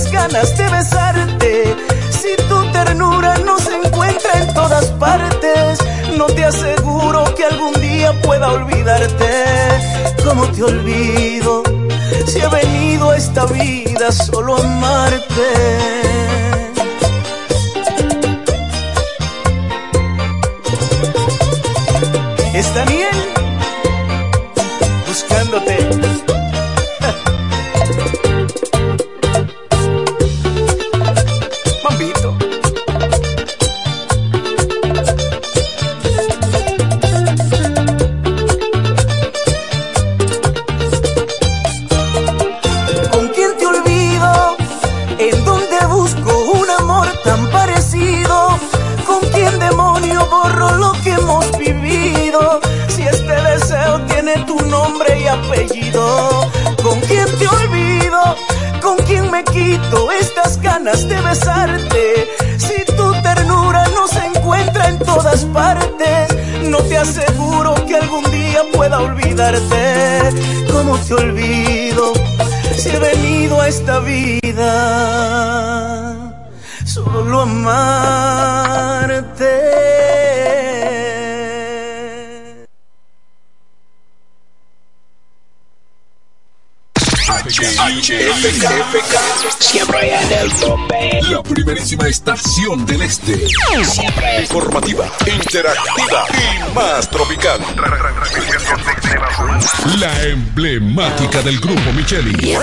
estas ganas de besarte. Si tu ternura no se encuentra en todas partes, no te aseguro que algún día pueda olvidarte. ¿Cómo te olvido? Si he venido a esta vida solo a amarte. Pueda olvidarte. ¿Cómo te olvido? Si he venido a esta vida solo amarte. HFK. Siempre en el tope. La primerísima estación del este. Siempre informativa, interactiva y más tropical. La emblemática del grupo Micheli.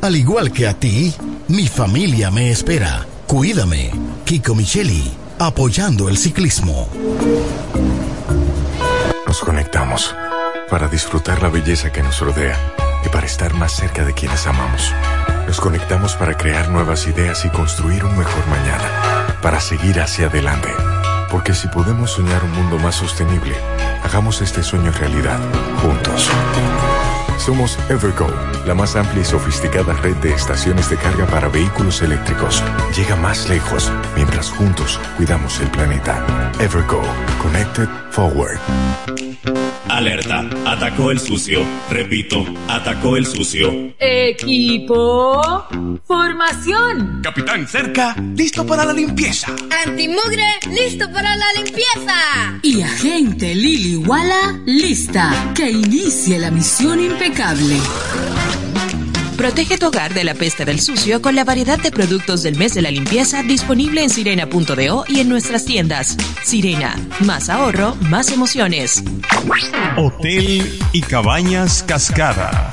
Al igual que a ti, mi familia me espera. Cuídame. Kiko Micheli, apoyando el ciclismo. Nos conectamos para disfrutar la belleza que nos rodea y para estar más cerca de quienes amamos. Nos conectamos para crear nuevas ideas y construir un mejor mañana, para seguir hacia adelante. Porque si podemos soñar un mundo más sostenible, hagamos este sueño realidad, juntos. Somos Evergo, la más amplia y sofisticada red de estaciones de carga para vehículos eléctricos. Llega más lejos mientras juntos cuidamos el planeta. Evergo, Connected Forward. Alerta, atacó el sucio. Repito, atacó el sucio. Equipo, formación. Capitán cerca, listo para la limpieza. Antimugre, listo para la limpieza. Y agente Lili Walla, lista. Que inicie la misión impecable. Protege tu hogar de la peste del sucio con la variedad de productos del mes de la limpieza disponible en sirena.do y en nuestras tiendas. Sirena, más ahorro, más emociones. Hotel y Cabañas Cascada.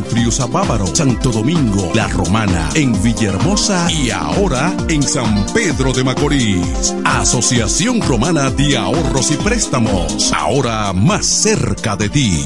Friusa Bávaro, Santo Domingo, La Romana, en Villahermosa y ahora en San Pedro de Macorís. Asociación Romana de Ahorros y Préstamos, ahora más cerca de ti.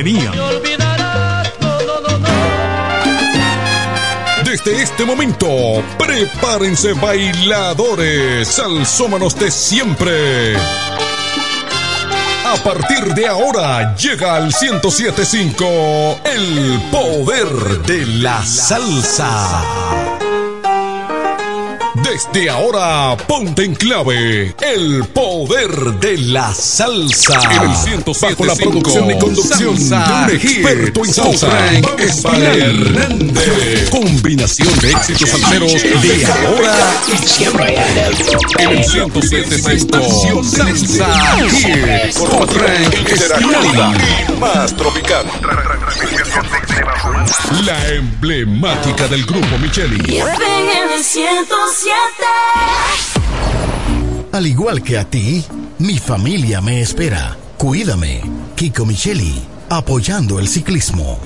Desde este momento, prepárense bailadores, salsómanos de siempre. A partir de ahora llega al 1075 el poder de la salsa. Desde ahora, ponte en clave el poder de la salsa. En el 107, bajo la producción y conducción salsa, de un experto en salsa, Hernández. Combinación de éxitos salseros de ahora y siempre. En el 107.5 Salsa. Hits con Frank Más tropical. La emblemática del grupo Micheli. Al igual que a ti, mi familia me espera. Cuídame. Kiko Micheli, apoyando el ciclismo.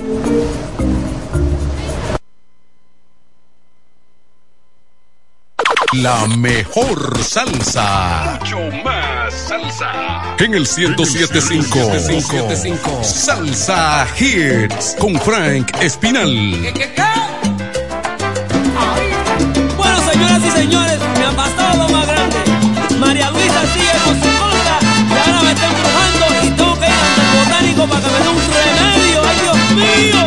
La mejor salsa. Mucho más salsa. En el 1075. Salsa Hits con Frank Espinal. Y señores, me han pasado lo más grande. María Luisa sigue con su cosa y ahora me está embrujando y tengo que ir al botánico para que me dé un remedio. ¡Ay, Dios mío!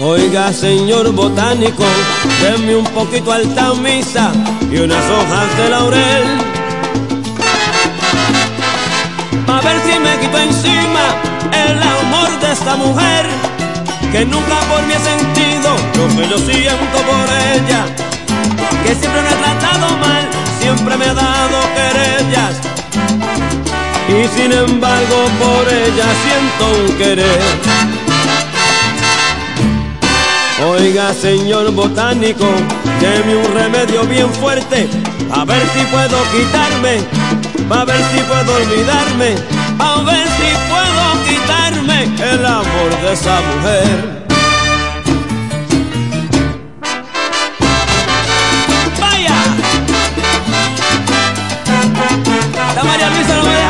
Oiga, señor botánico, denme un poquito alta misa y unas hojas de laurel. Si me quito encima el amor de esta mujer, que nunca por mí he sentido lo que yo siento por ella, que siempre me ha tratado mal, siempre me ha dado querellas, y sin embargo por ella siento un querer. Oiga, señor botánico, deme un remedio bien fuerte, a ver si puedo quitarme, a ver si puedo olvidarme, a ver si puedo quitarme el amor de esa mujer. ¡Vaya! La María Luisa no me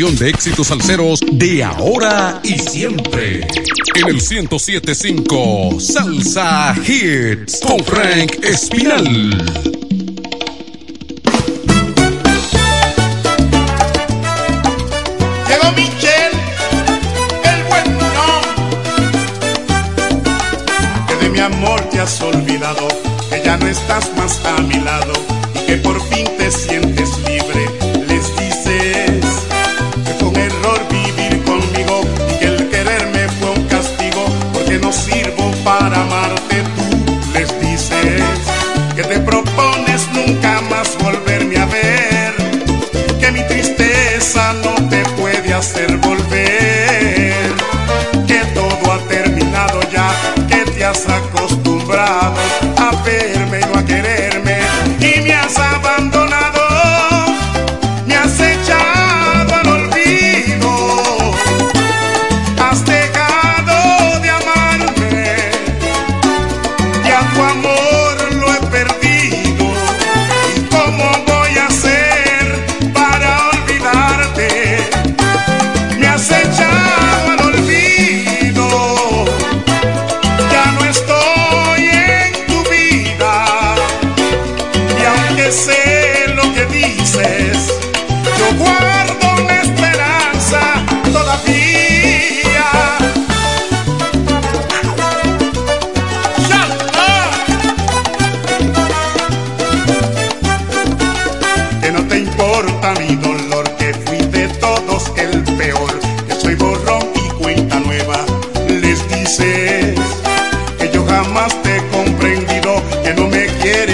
de éxitos salseros de ahora y siempre. En el 1075 Salsa Hits con Frank Espinal. has olvidado, que ya no estás más tarde.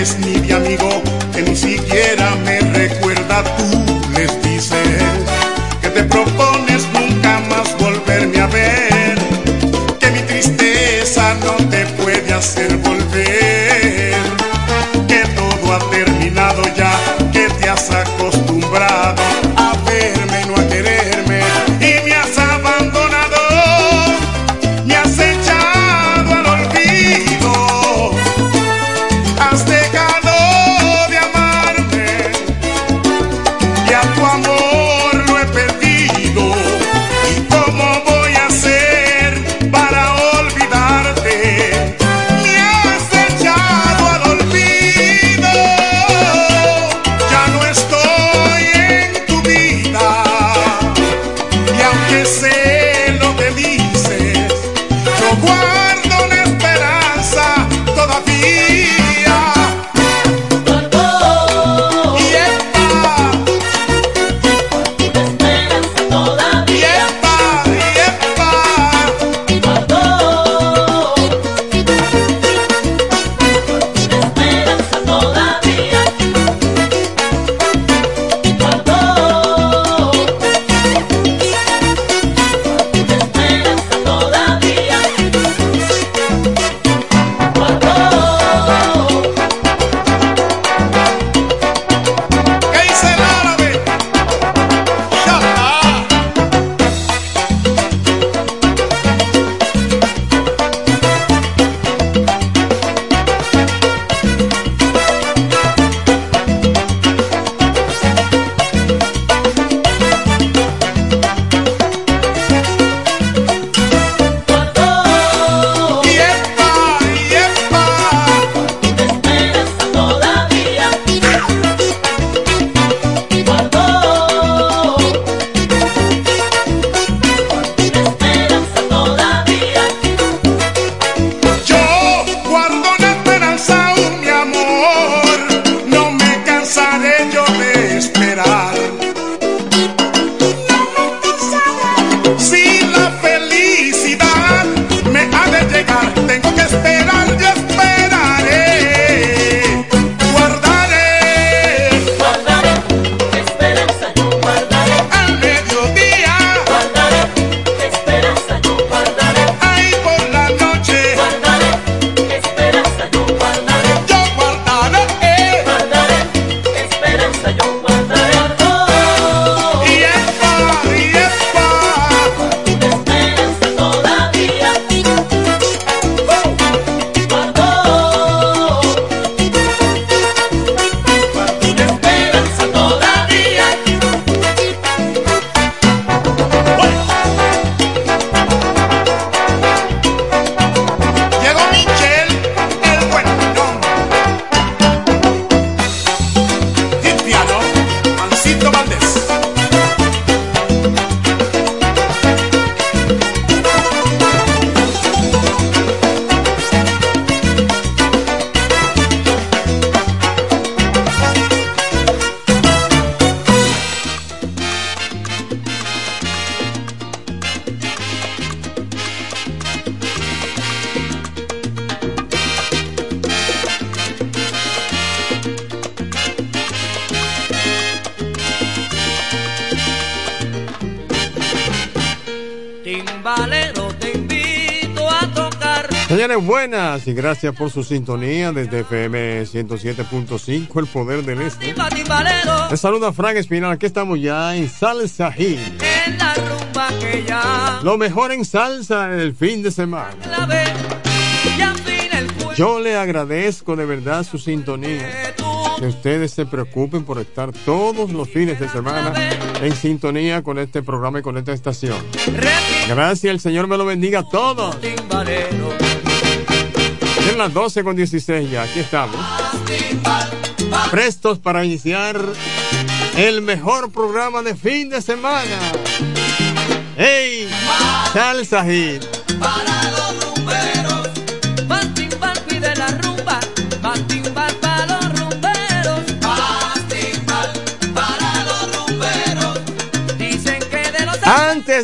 eres ni de amigo, que ni siquiera me recuerda tú, les dices que te propongo timbalero, te invito a tocar. Señores, buenas y gracias por su sintonía desde FM 107.5, El Poder del Este. Les saluda Frank Espinal, aquí estamos ya en Salsa Hill. en la rumba que ya Lo mejor en salsa el fin de semana. Yo le agradezco de verdad su sintonía. Que ustedes se preocupen por estar todos los fines de semana en sintonía con este programa y con esta estación. Gracias, el Señor me lo bendiga a todos. En las 12 con 16 ya, aquí estamos. Prestos para iniciar el mejor programa de fin de semana. ¡Ey! Salsa Hit.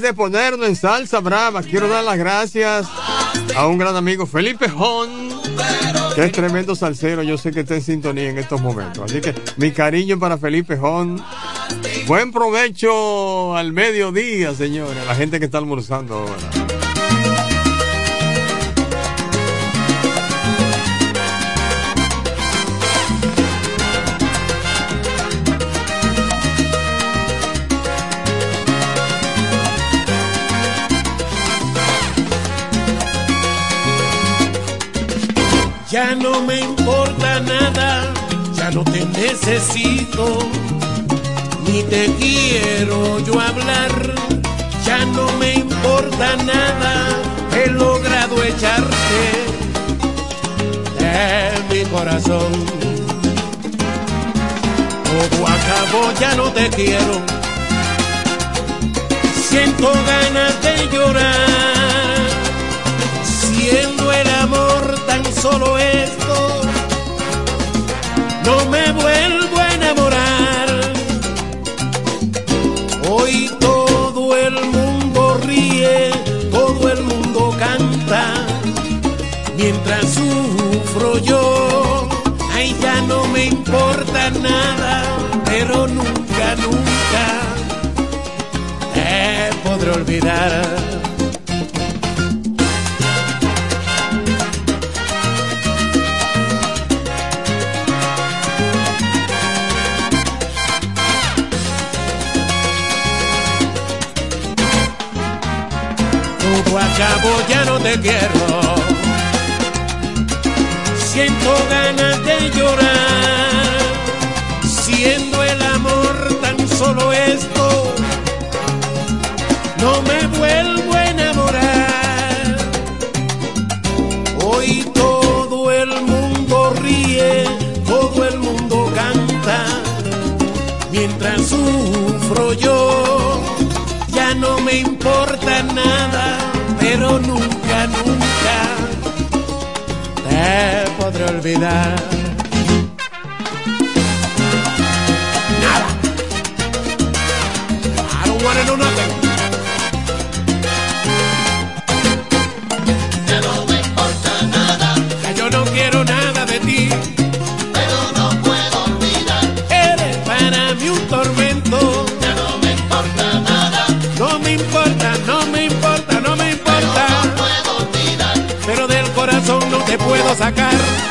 De ponerlo en salsa brava, quiero dar las gracias a un gran amigo, Felipe Jón, que es tremendo salsero. Yo sé que está en sintonía en estos momentos. Así que mi cariño para Felipe Jón. Buen provecho al mediodía, señores, la gente que está almorzando ahora. Ya no me importa nada, ya no te necesito, ni te quiero yo hablar. Ya no me importa nada, he logrado echarte de mi corazón. Todo acabó, ya no te quiero. Siento ganas de llorar, siendo el amor tan solo esto, no me vuelvo a enamorar. Hoy todo el mundo ríe, todo el mundo canta, mientras sufro yo. Ay, ya no me importa nada, pero nunca, nunca te podré olvidar. Acabó, ya no te quiero. Siento ganas de llorar, siendo el amor tan solo esto, no me vuelvo a enamorar. Hoy todo el mundo ríe, todo el mundo canta, mientras sufro yo, ya no me importa nada, pero nunca, nunca te podré olvidar. Sacar.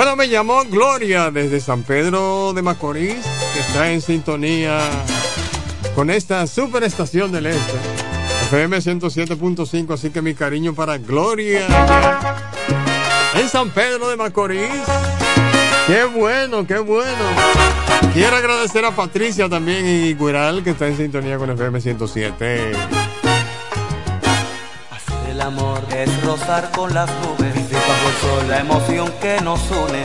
Bueno, me llamó Gloria desde San Pedro de Macorís, que está en sintonía con esta superestación del Este, FM 107.5, así que mi cariño para Gloria en San Pedro de Macorís. Qué bueno, qué bueno. Quiero agradecer a Patricia también y Guiral, que está en sintonía con FM 107. El amor es rozar con las nubes, sol la emoción que nos une,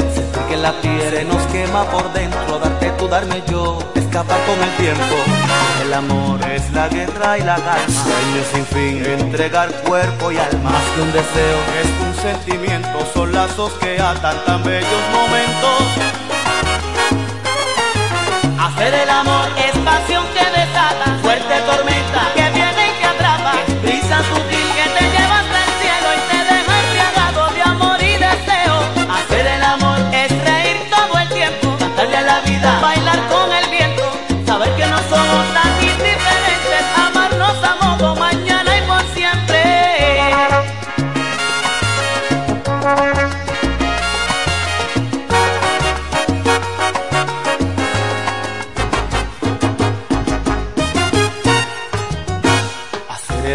que la piel nos quema por dentro, darte tú, darme yo, escapar con el tiempo. El amor es la guerra y la calma, sueño sin fin, entregar cuerpo y alma. Más que un deseo, es un sentimiento, son lazos que atan tan bellos momentos. Hacer el amor es pasión que desata, fuerte tormenta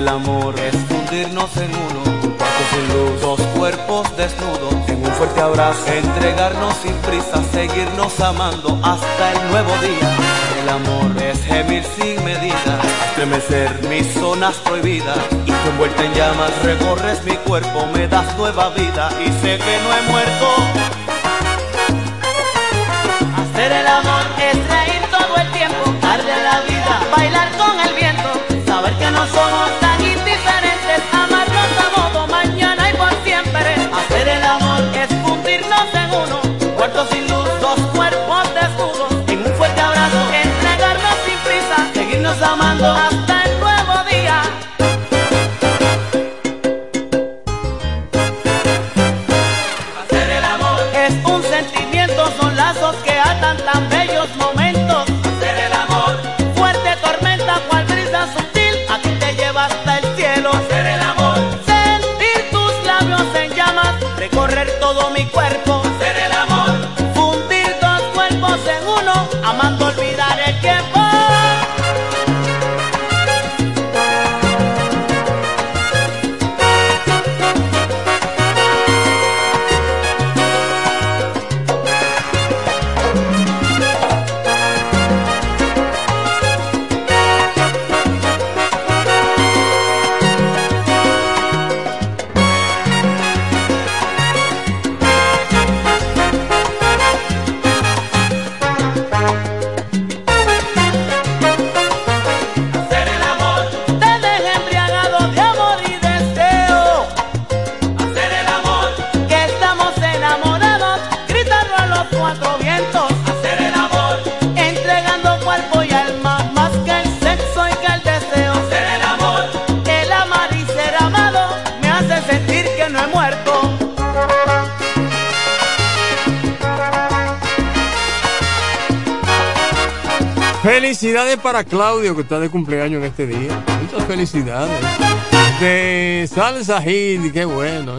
el amor. Es fundirnos en uno, un cuarto sin luz, dos cuerpos desnudos, en un fuerte abrazo, entregarnos sin prisa, seguirnos amando hasta el nuevo día. El amor. Es gemir sin medida, estremecer. Mis zonas prohibidas, y tú envuelta en llamas. Recorres mi cuerpo, me das nueva vida. Y sé que no he muerto. Hacer el amor es reír todo el tiempo, darle a la vida, bailar con el viento, saber que no somos cuerpo. Felicidades para Claudio, que está de cumpleaños en este día. Muchas felicidades. De Salsa Hill, qué bueno.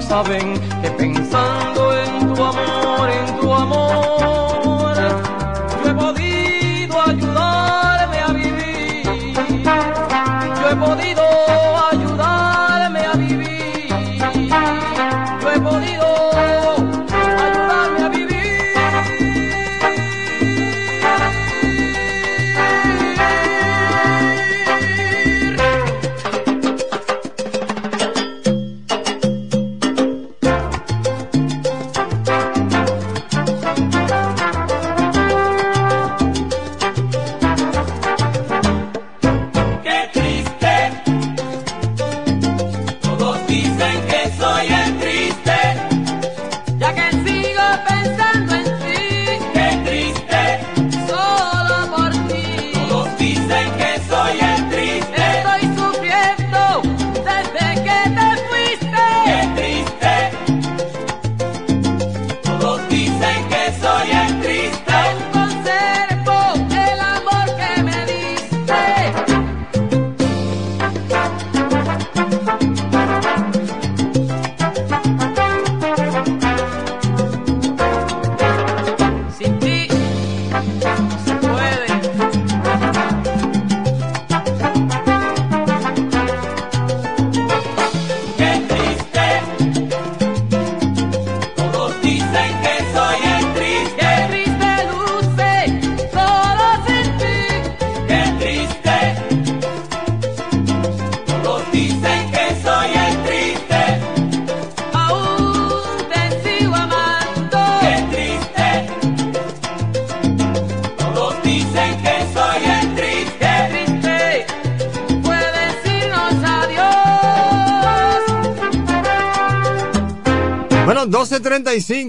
saben que pensando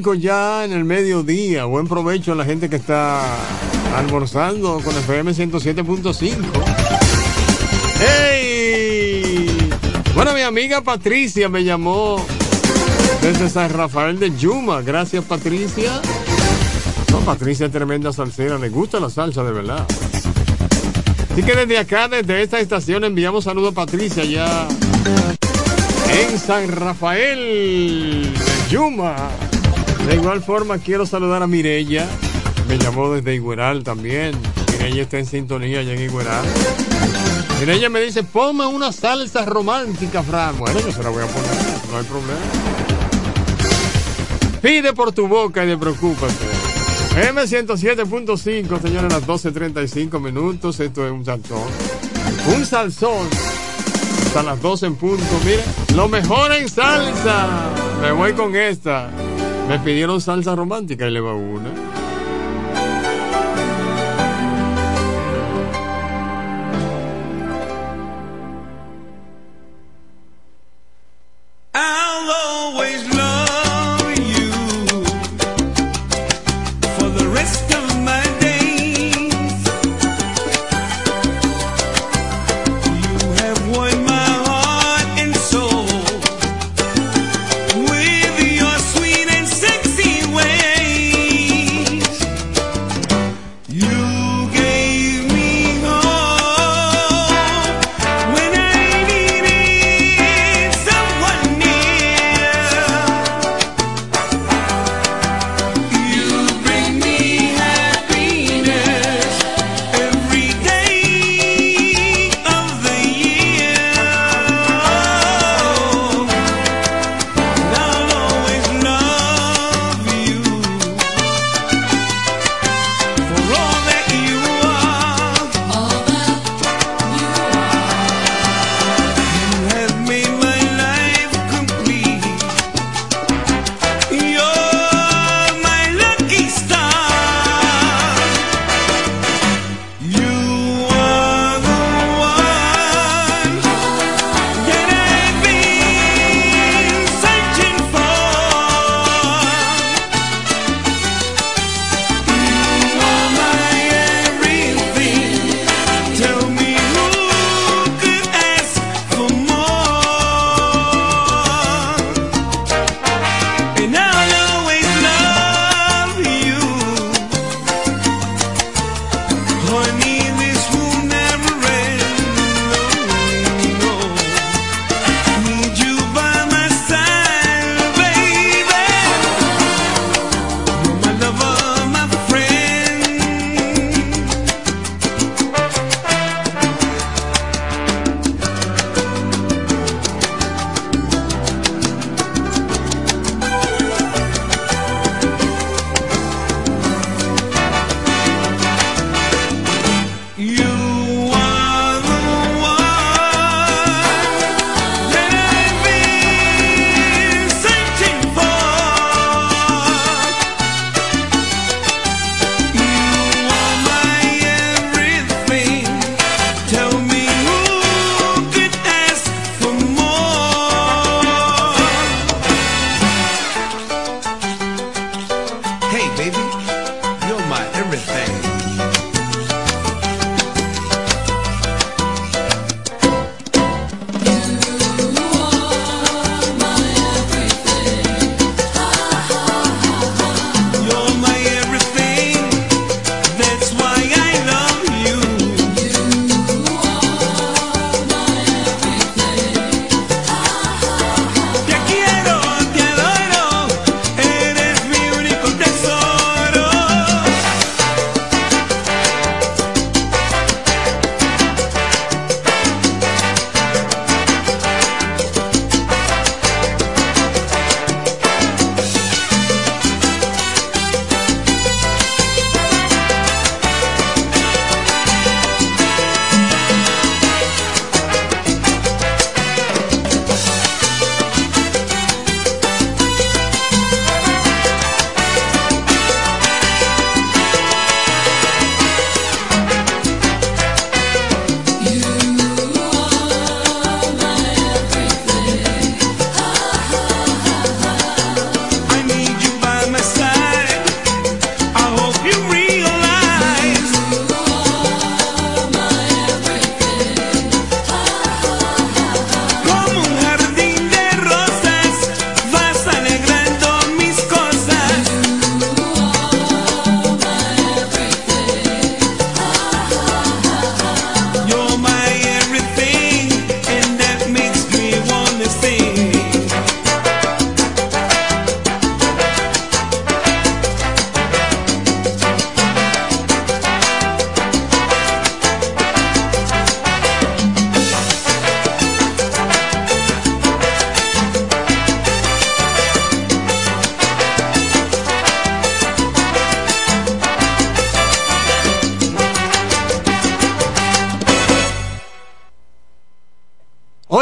12.35 ya en el mediodía. Buen provecho a la gente que está almorzando con FM 107.5. ¡Hey! Bueno, mi amiga Patricia me llamó desde San Rafael de Yuma. Gracias, Patricia. No, Patricia es tremenda salsera. Le gusta la salsa, de verdad. Así que desde acá, desde esta estación, enviamos saludos a Patricia ya en San Rafael de Yuma. De igual forma, quiero saludar a Mirella. Me llamó desde Igueral también. Mirella está en sintonía allá en Igueral. Mirella me dice, ponme una salsa romántica, Fran. Bueno, yo se la voy a poner, no hay problema. Pide por tu boca y te preocúpate. M107.5, señores, las 12.35 minutos. Esto es un salsón. Un salsón. Hasta las 12 en punto. Mire, lo mejor en salsa. Me voy con esta. Me pidieron salsa romántica y le va una.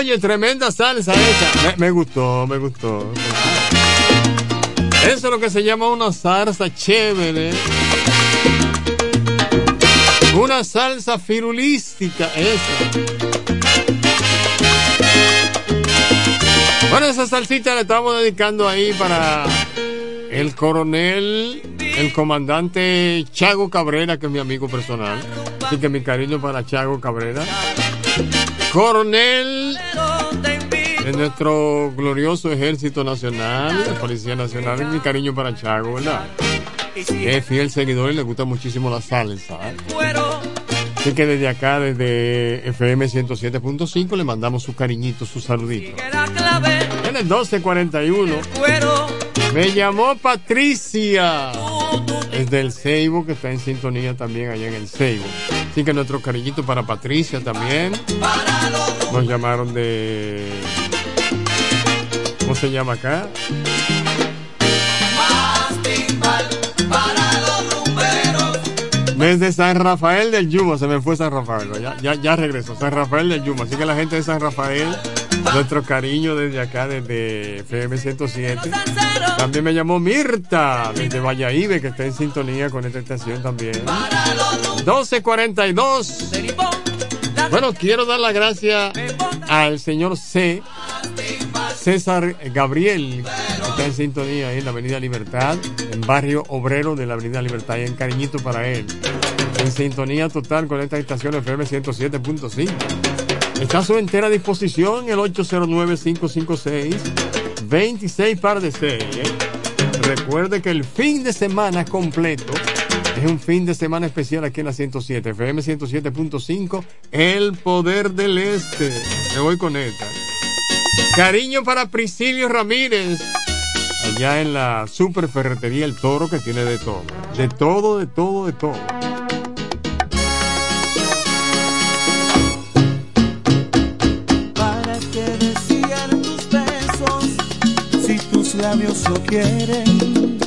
Oye, tremenda salsa esa. Me, me gustó, me gustó. Eso es lo que se llama una salsa chévere. Una salsa firulística esa. Bueno, esa salsita la estamos dedicando ahí para el coronel, el comandante Chago Cabrera, que es mi amigo personal. Así que mi cariño para Chago Cabrera. Coronel de nuestro glorioso ejército nacional, la Policía Nacional, mi cariño para Chago, ¿verdad? Es fiel seguidor y le gusta muchísimo la salsa. ¿eh? Así que desde acá, desde FM 107.5, le mandamos su cariñito, su saludito. En el 1241 me llamó Patricia desde el Seibo, que está en sintonía también allá en el Seibo. Así que nuestro cariñito para Patricia también. Nos llamaron de. ¿Cómo se llama acá? Desde San Rafael del Yuma, se me fue San Rafael, ya, ya, ya regresó, San Rafael del Yuma. Así que la gente de San Rafael, nuestro cariño desde acá, desde FM 107. También me llamó Mirta, desde Valladolid, que está en sintonía con esta estación también. 1242. Bueno, quiero dar las gracias al señor C. César Gabriel, que está en sintonía ahí en la Avenida Libertad, en barrio obrero de la Avenida Libertad, y en cariñito para él. En sintonía total con esta estación FM 107.5. Está a su entera disposición el 809-556-26 par de 6. ¿eh? Recuerde que el fin de semana completo es un fin de semana especial aquí en la 107, FM 107.5, El Poder del Este. Me voy con esta. Cariño para Priscilio Ramírez, allá en la super ferretería El Toro, que tiene de todo. De todo, de todo, de todo. ¿Para qué desear tus besos si tus labios lo quieren?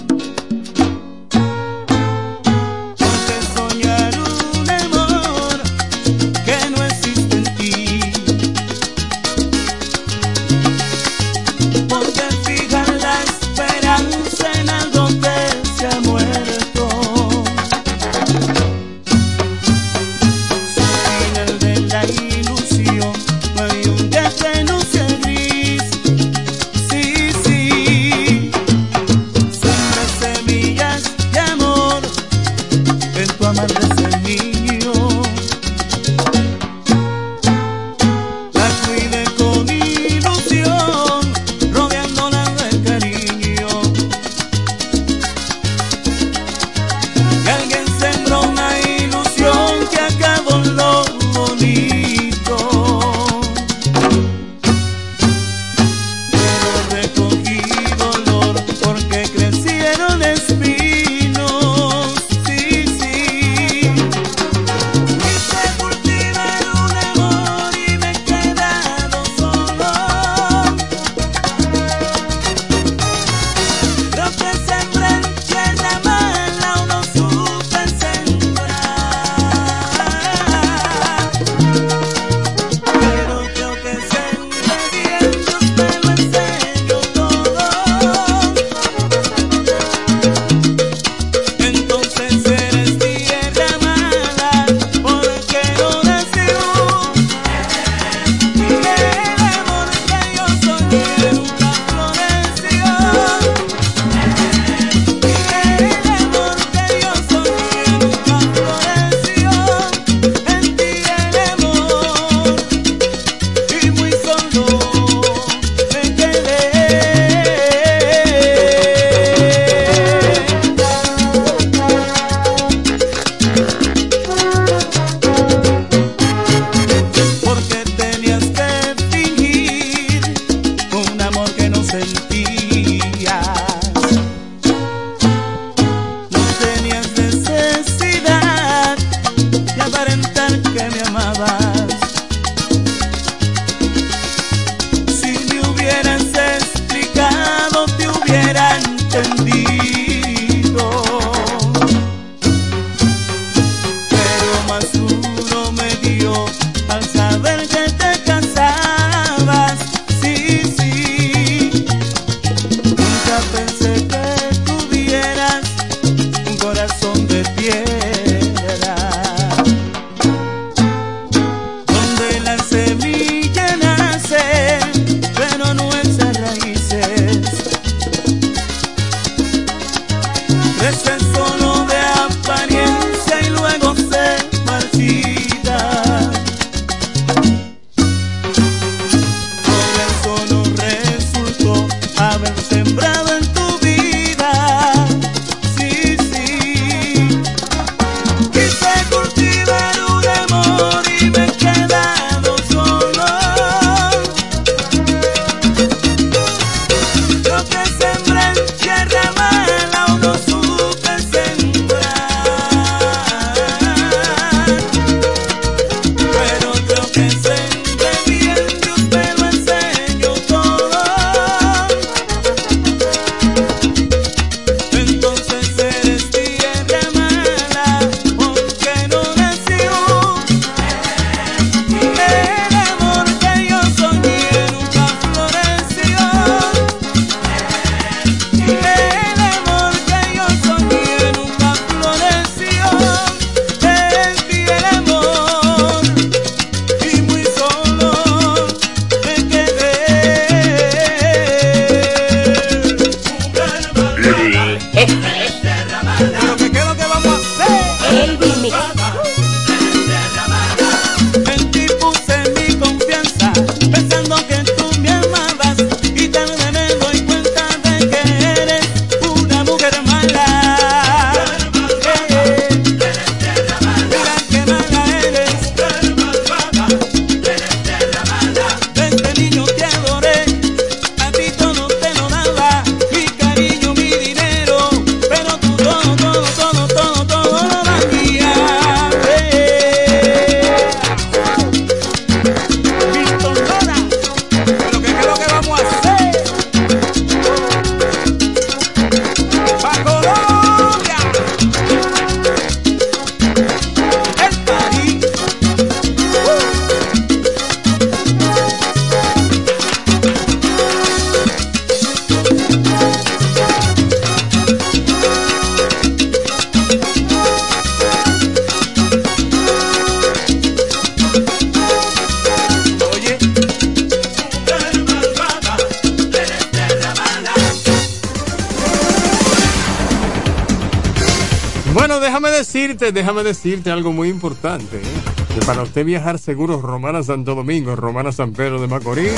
Déjame decirte algo muy importante. ¿eh? Que para usted viajar seguro Romana Santo Domingo, Romana San Pedro de Macorís,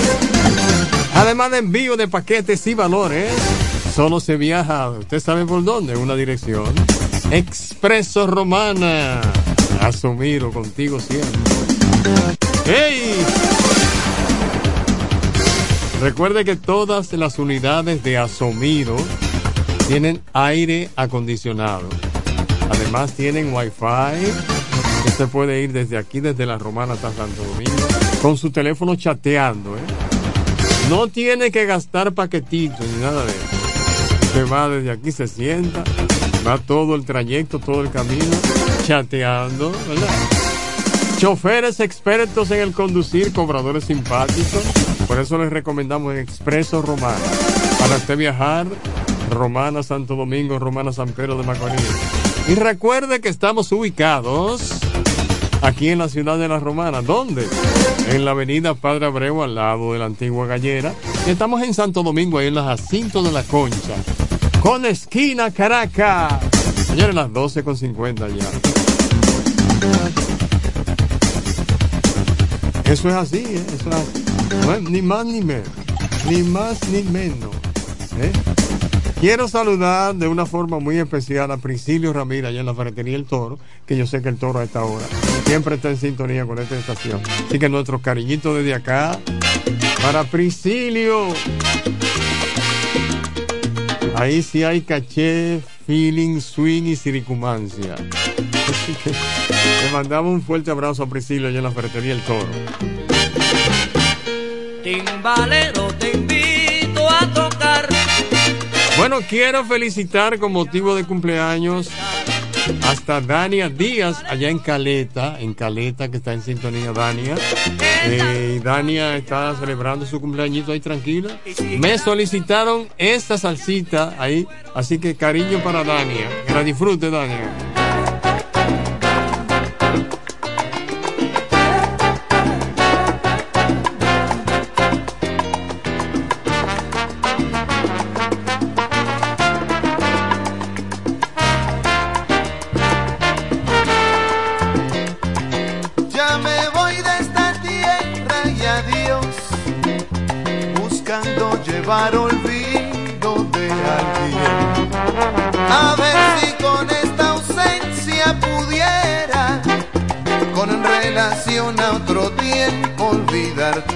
además de envío de paquetes y valores, solo se viaja, usted sabe por dónde, una dirección. Expreso Romana. Asumiro contigo siempre. ¡Hey! Recuerde que todas las unidades de Asomiro tienen aire acondicionado. Además tienen wifi. Usted puede ir desde aquí, desde la Romana hasta Santo Domingo, con su teléfono chateando. ¿eh? No tiene que gastar paquetitos ni nada de eso. Usted va desde aquí, se sienta, va todo el trayecto, todo el camino, chateando, ¿verdad? Choferes expertos en el conducir, cobradores simpáticos. Por eso les recomendamos Expreso Romana. Para usted viajar, Romana Santo Domingo, Romana San Pedro de Macorís. Y recuerde que estamos ubicados aquí en la ciudad de La Romana. ¿Dónde? En la avenida Padre Abreu, al lado de la antigua gallera. Y estamos en Santo Domingo, ahí en la Jacinto de la Concha. Con esquina Caracas. Señores, las 12.50 ya. Eso es así, ¿eh? Eso es así. No es ni más ni menos. Ni más ni menos. ¿eh? Quiero saludar de una forma muy especial a Priscilio Ramírez allá en la ferretería El Toro, que yo sé que el Toro a esta hora siempre está en sintonía con esta estación. Así que nuestros cariñitos desde acá para Priscilio. Ahí sí hay caché, feeling, swing y siricumancia. Así que le mandamos un fuerte abrazo a Priscilio allá en la ferretería El Toro. Timbalero, tocar. Bueno, quiero felicitar con motivo de cumpleaños Hasta Dania Díaz, allá en Caleta, en Caleta, que está en sintonía Dania. Eh, Dania está celebrando su cumpleañito ahí tranquila. Me solicitaron esta salsita ahí, así que cariño para Dania. Que la disfrute, Dania.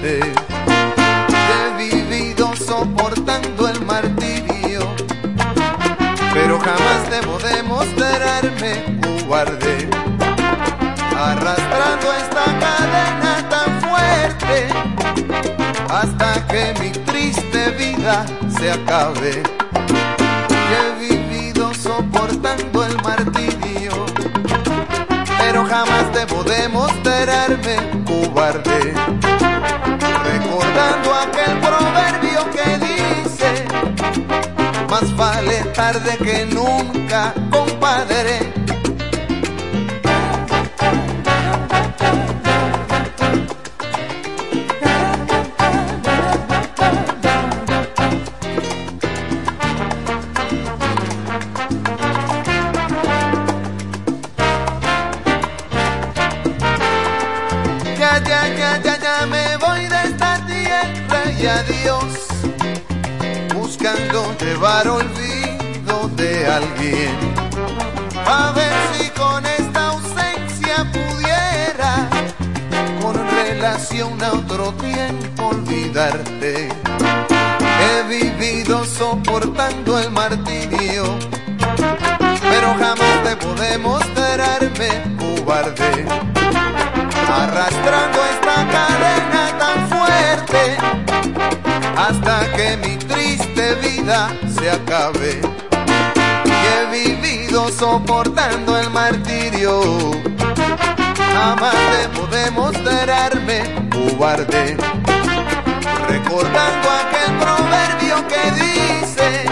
He vivido soportando el martirio, pero jamás debo demostrarme cobarde arrastrando esta cadena tan fuerte hasta que mi triste vida se acabe. He vivido soportando el martirio, pero jamás debo demostrarme cobarde. Recordando aquel proverbio que dice, más vale tarde que nunca. A ver si con esta ausencia pudiera, con relación a otro tiempo, olvidarte. He vivido soportando el martirio, pero jamás debo demostrarme cobarde arrastrando esta cadena tan fuerte hasta que mi triste vida se acabe. Soportando el martirio, jamás debo demostrarme cobarde. Recordando aquel proverbio que dice,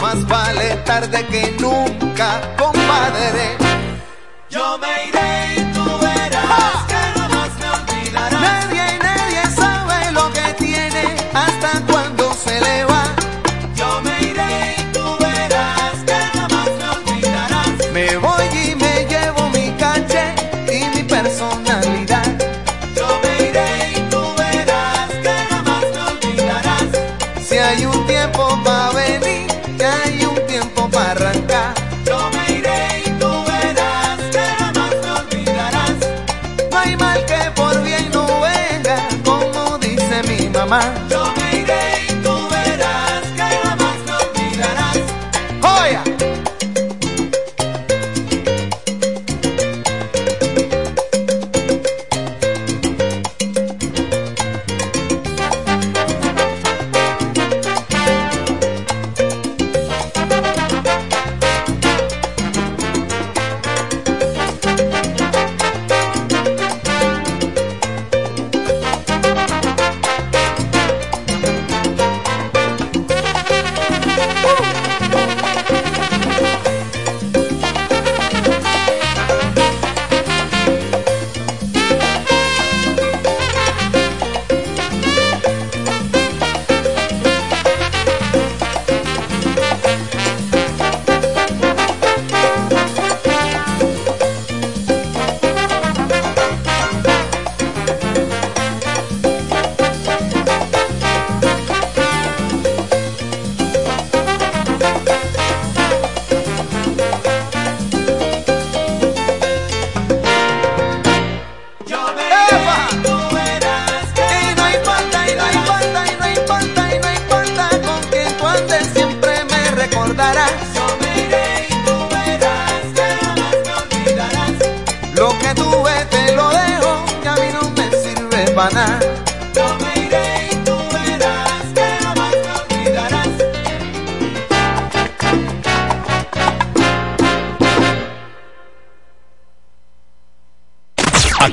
más vale tarde que nunca, compadre.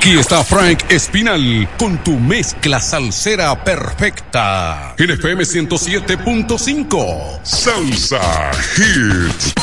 Aquí está Frank Espinal con tu mezcla salsera perfecta. En 107.5. Salsa Hits.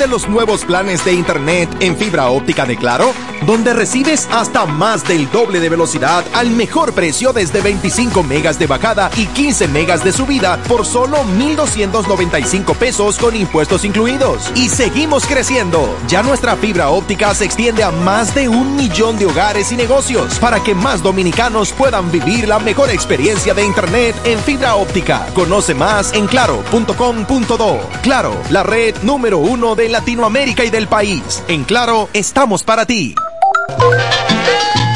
De los nuevos planes de Internet en fibra óptica de Claro? Donde recibes hasta más del doble de velocidad al mejor precio desde 25 megas de bajada y 15 megas de subida por solo 1,295 pesos con impuestos incluidos. Y seguimos creciendo. Ya nuestra fibra óptica se extiende a más de un millón de hogares y negocios para que más dominicanos puedan vivir la mejor experiencia de Internet en fibra óptica. Conoce más en claro.com.do. Claro, la red número uno de Latinoamérica y del país. En Claro, estamos para ti.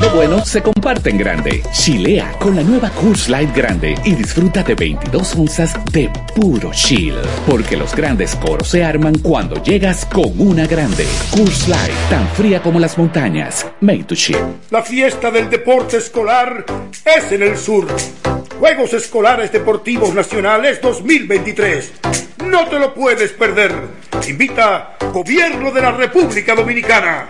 Lo bueno se comparte en grande. Chilea con la nueva Coors Light Grande y disfruta de 22 onzas de puro chill. Porque los grandes coros se arman cuando llegas con una grande. Coors Light, tan fría como las montañas. Made to chill. La fiesta del deporte escolar es en el sur. Juegos Escolares Deportivos Nacionales 2023. No te lo puedes perder. Invita Gobierno de la República Dominicana.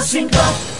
107.5 Los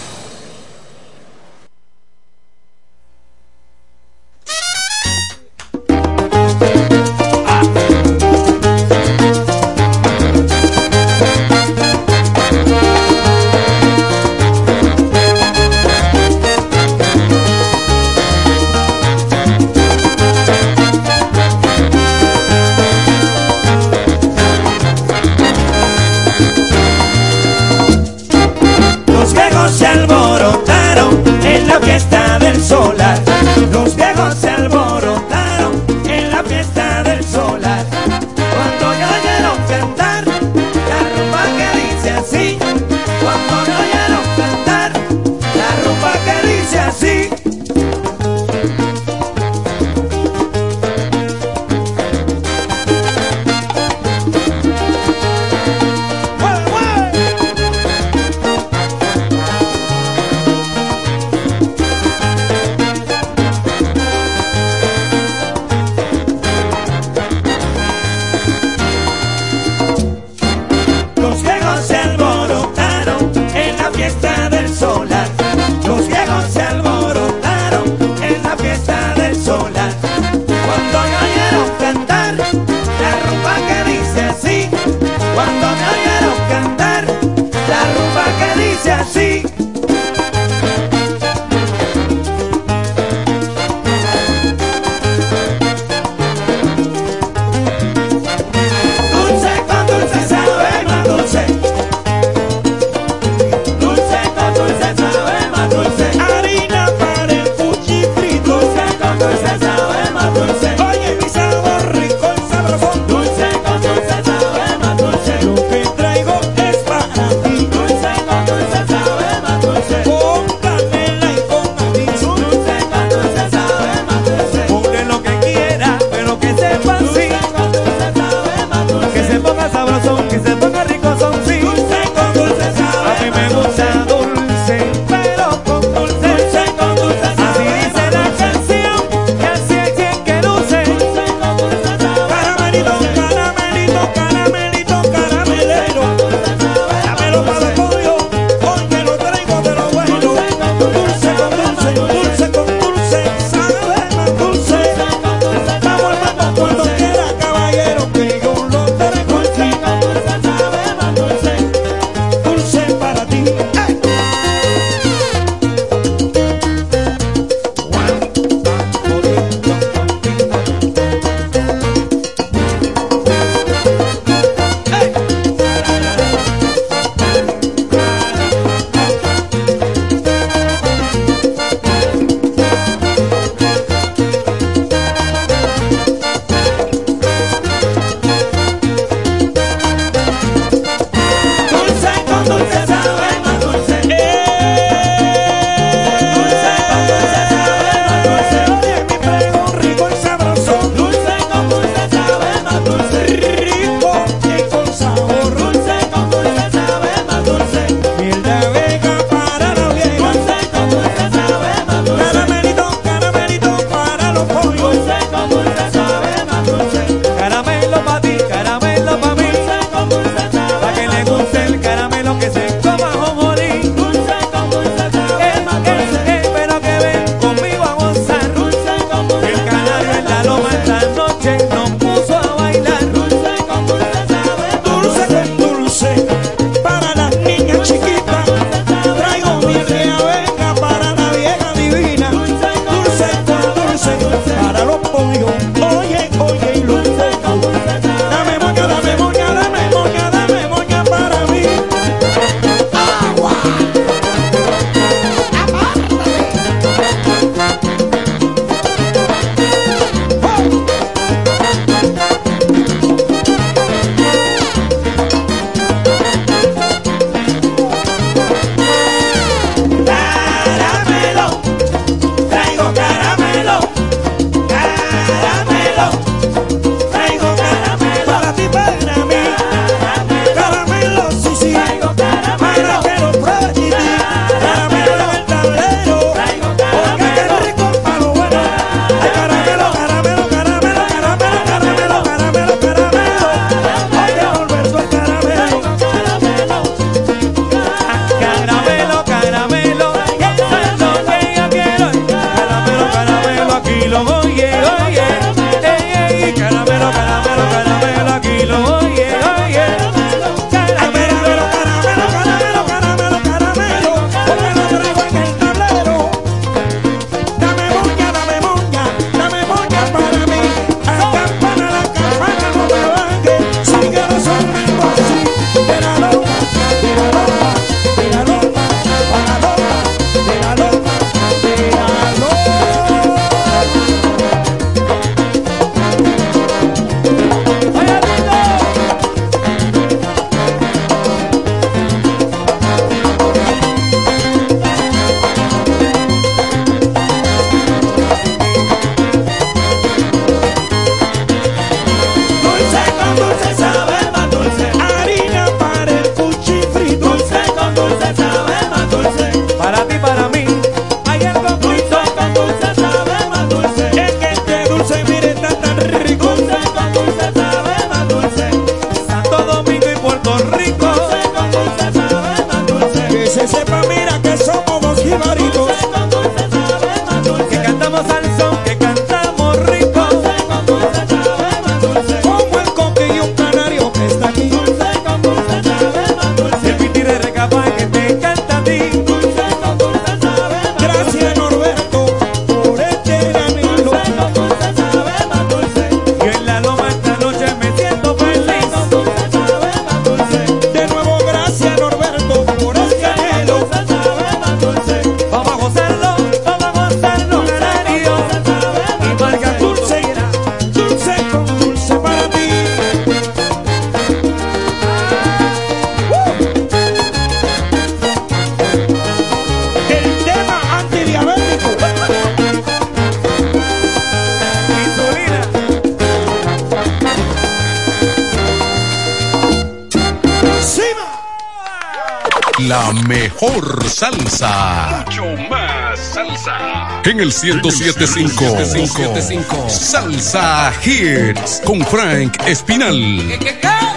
la mejor salsa. Mucho más salsa. En el 1075 Salsa Hits con Frank Espinal. Hoy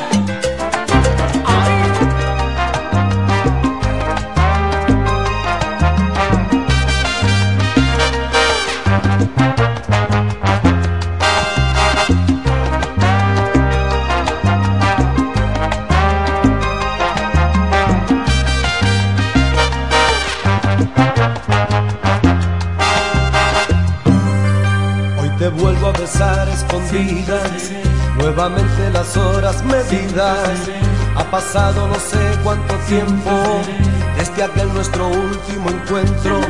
nuevamente las horas medidas. Ha pasado no sé cuánto tiempo desde aquel nuestro último encuentro.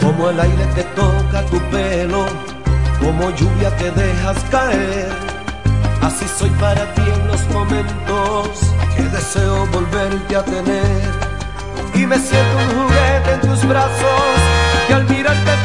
Como el aire que toca tu pelo, como lluvia que dejas caer. Así soy para ti en los momentos que deseo volverte a tener. Y me siento un juguete en tus brazos, que al mirarte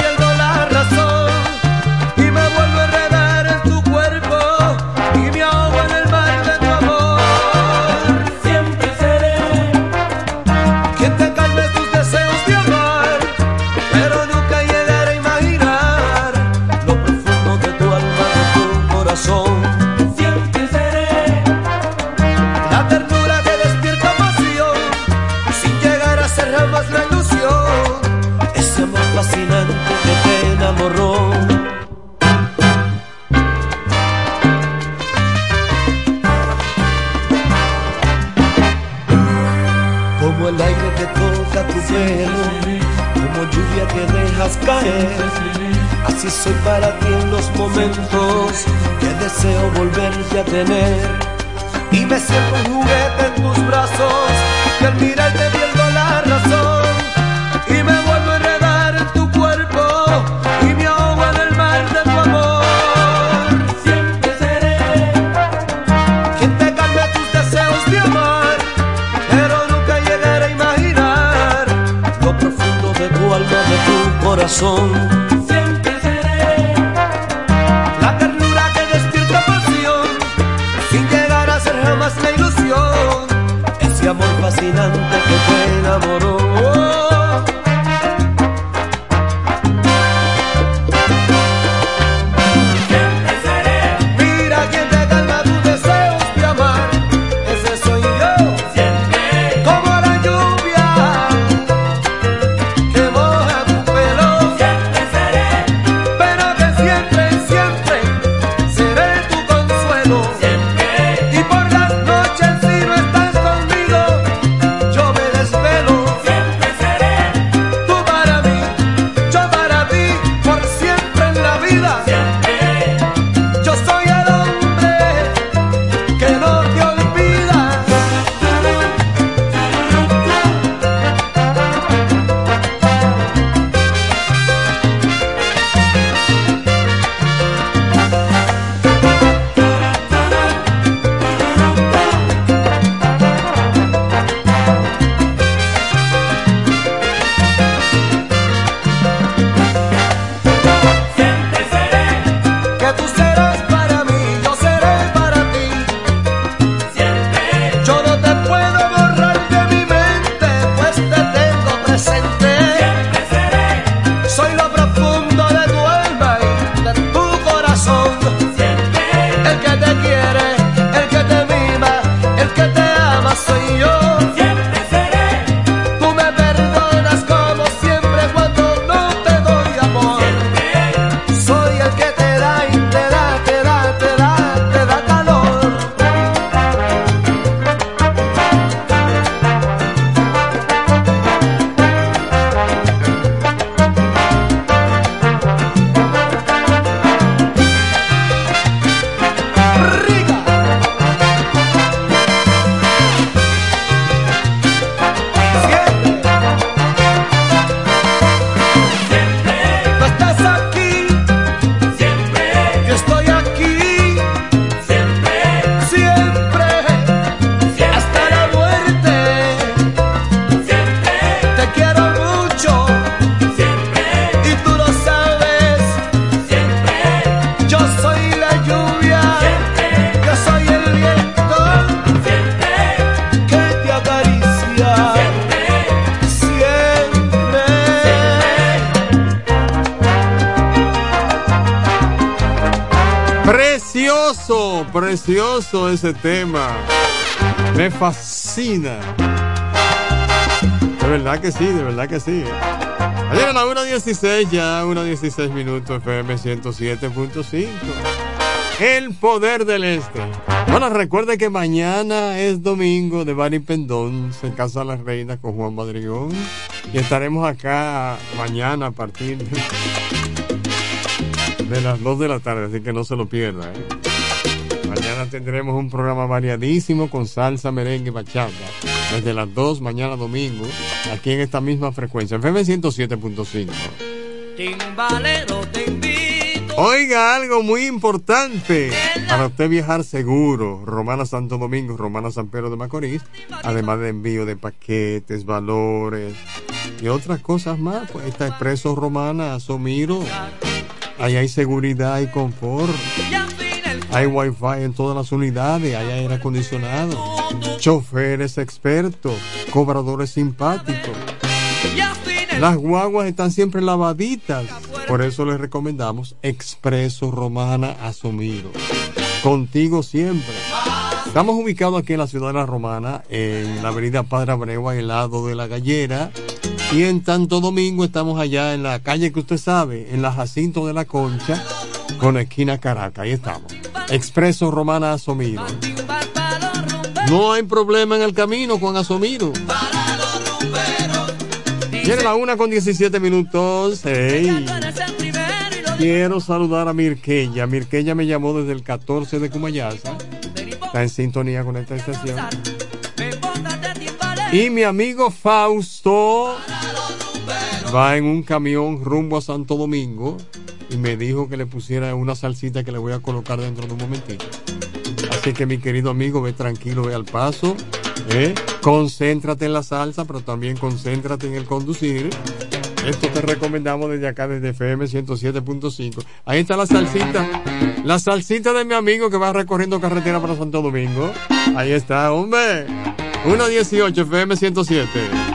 Y me siento un juguete en tus brazos, que al mirarte pierdo la razón. Y me vuelvo a enredar en tu cuerpo, y me ahogo en el mar de tu amor. Siempre seré quien te calme tus deseos de amar pero nunca llegaré a imaginar lo profundo de tu alma, de tu corazón. Ese tema. Me fascina. De verdad que sí, de verdad que sí. Ayer a la 1.16 ya, 1.16 minutos FM 107.5. El poder del este. Bueno, recuerde que mañana es domingo de Bari Pendón, en Casa de las Reinas con Juan Madrigón. Y estaremos acá mañana a partir de las 2 de la tarde, así que no se lo pierda. ¿eh? Mañana tendremos un programa variadísimo con salsa, merengue y bachata. Desde las 2, mañana domingo, aquí en esta misma frecuencia, FM 107.5. Timbalero, te invito. Oiga, algo muy importante para usted viajar seguro. Romana Santo Domingo, Romana San Pedro de Macorís, además de envío de paquetes, valores y otras cosas más. Pues está Expreso Romana, Asomiro. Ahí hay seguridad y confort. Hay wifi en todas las unidades, hay aire acondicionado, choferes expertos, cobradores simpáticos. Las guaguas están siempre lavaditas. Por eso les recomendamos Expreso Romana Asumido. Contigo siempre. Estamos ubicados aquí en la ciudad de la Romana, en la avenida Padre Abreu, al lado de la Gallera. Y en Tanto Domingo estamos allá en la calle que usted sabe, en la Jacinto de la Concha, con esquina Caracas. Ahí estamos. Expreso Romana Asomiro. No hay problema en el camino con Asomiro. Viene la una con 17 minutos. Quiero saludar a Mirqueya. Mirqueya me llamó desde el 14 de Cumayasa. Está en sintonía con esta estación. Y mi amigo Fausto va en un camión rumbo a Santo Domingo y me dijo que le pusiera una salsita que le voy a colocar dentro de un momentito. Así que mi querido amigo, ve tranquilo, ve al paso. ¿eh? Concéntrate en la salsa, pero también concéntrate en el conducir. Esto te recomendamos desde acá, desde FM 107.5. Ahí está la salsita. La salsita de mi amigo que va recorriendo carretera para Santo Domingo. Ahí está, hombre. 1.18 FM 107.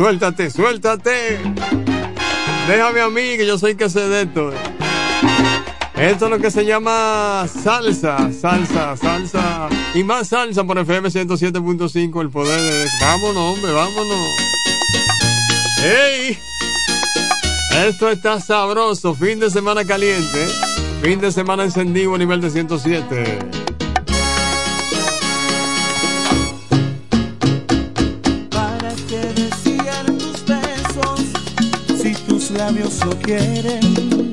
Suéltate, suéltate. Déjame a mí, que yo soy que sé de esto. Esto es lo que se llama salsa, salsa, salsa. Y más salsa por FM 107.5, el poder de... Vámonos, hombre, vámonos. ¡Ey! Esto está sabroso. Fin de semana caliente. Fin de semana encendido a nivel de 107. Labios lo quieren?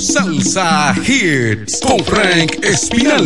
Salsa Hits con Frank Espinal.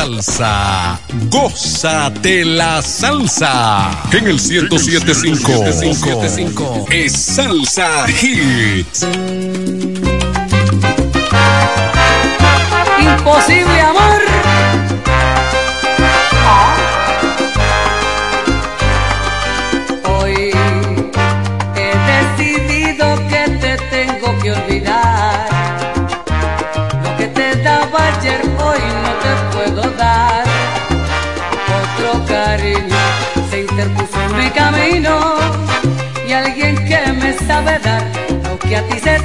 salsa. Gózate la salsa. En el 1075 es Salsa Hits. Imposible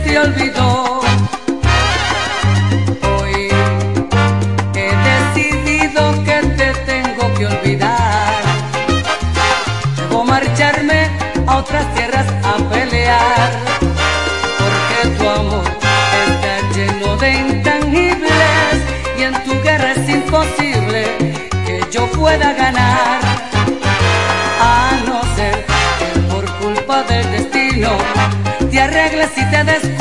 te olvidó. Hoy he decidido que te tengo que olvidar. Debo marcharme a otras tierras a pelear, porque tu amor está lleno de intangibles y en tu guerra es imposible que yo pueda ganar. A no ser que por culpa del destino te arregles y te des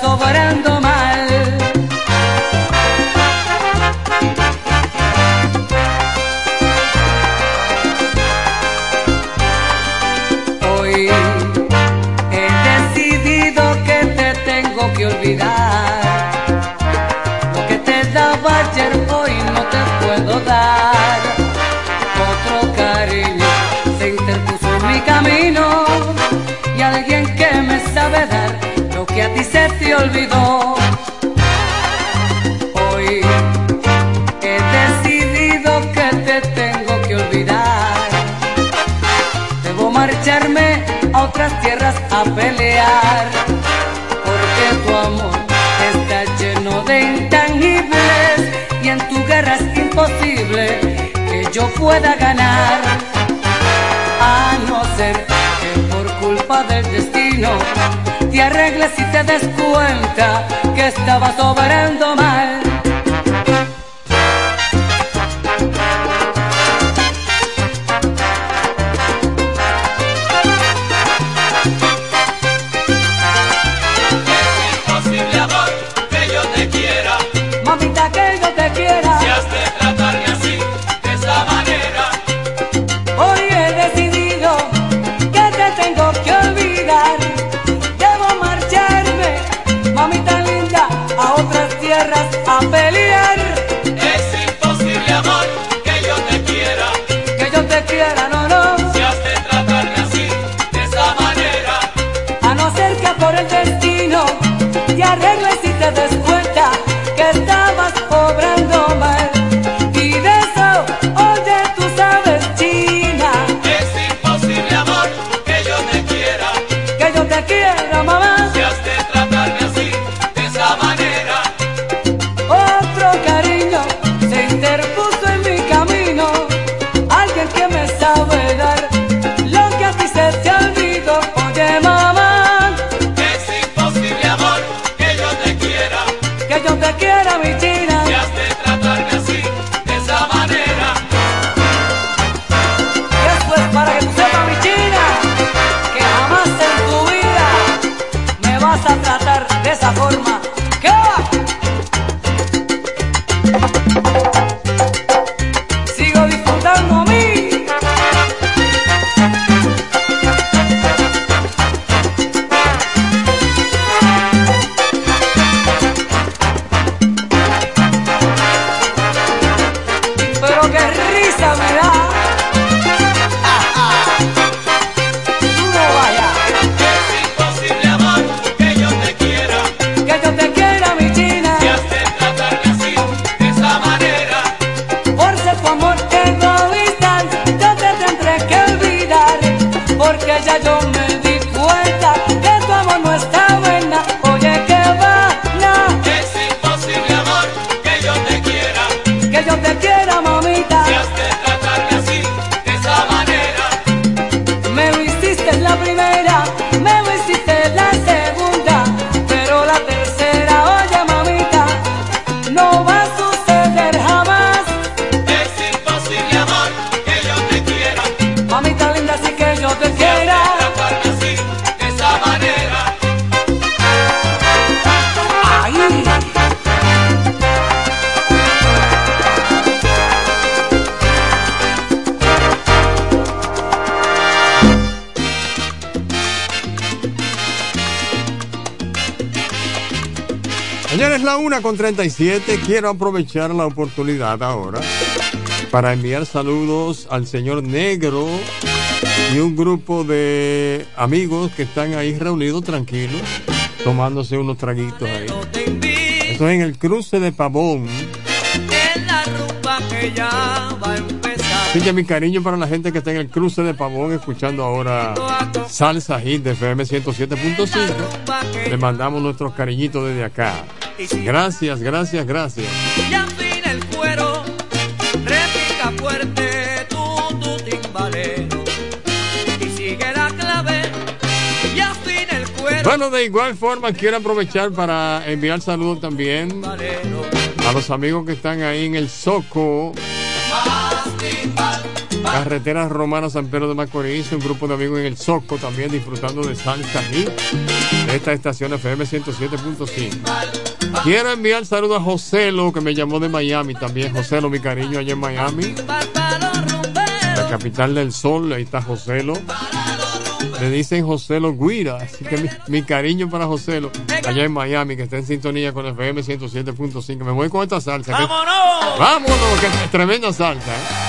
que ti se te olvidó. Hoy he decidido que te tengo que olvidar. Debo marcharme a otras tierras a pelear. Porque tu amor está lleno de intangibles y en tu guerra es imposible que yo pueda ganar. A no ser que por culpa del destino te arregles y te des cuenta que estabas obrando mal. 37. Quiero aprovechar la oportunidad ahora para enviar saludos al señor Negro y un grupo de amigos que están ahí reunidos tranquilos, tomándose unos traguitos ahí. Esto es en el cruce de Pavón. Así que mi cariño para la gente que está en el cruce de Pavón escuchando ahora Salsa Hit de FM 107.5. Le mandamos nuestros cariñitos desde acá. Gracias, gracias, gracias. Y afina el cuero, repica fuerte tu, tu timbalero. Y sigue la clave, y afina el cuero. Bueno, de igual forma quiero aprovechar para enviar saludos también a los amigos que están ahí en el Soco. Carretera Romana San Pedro de Macorís, un grupo de amigos en el Soco también disfrutando de salsa y de esta estación FM 107.5. Quiero enviar saludos a Joselo que me llamó de Miami también. Joselo, mi cariño, allá en Miami. La capital del sol, ahí está Joselo. Le dicen Joselo Guira, así que mi, mi cariño para Joselo, allá en Miami, que está en sintonía con FM 107.5. Me voy con esta salsa. que- ¡Vámonos! ¡Vámonos! Que es tremenda salsa, ¿eh?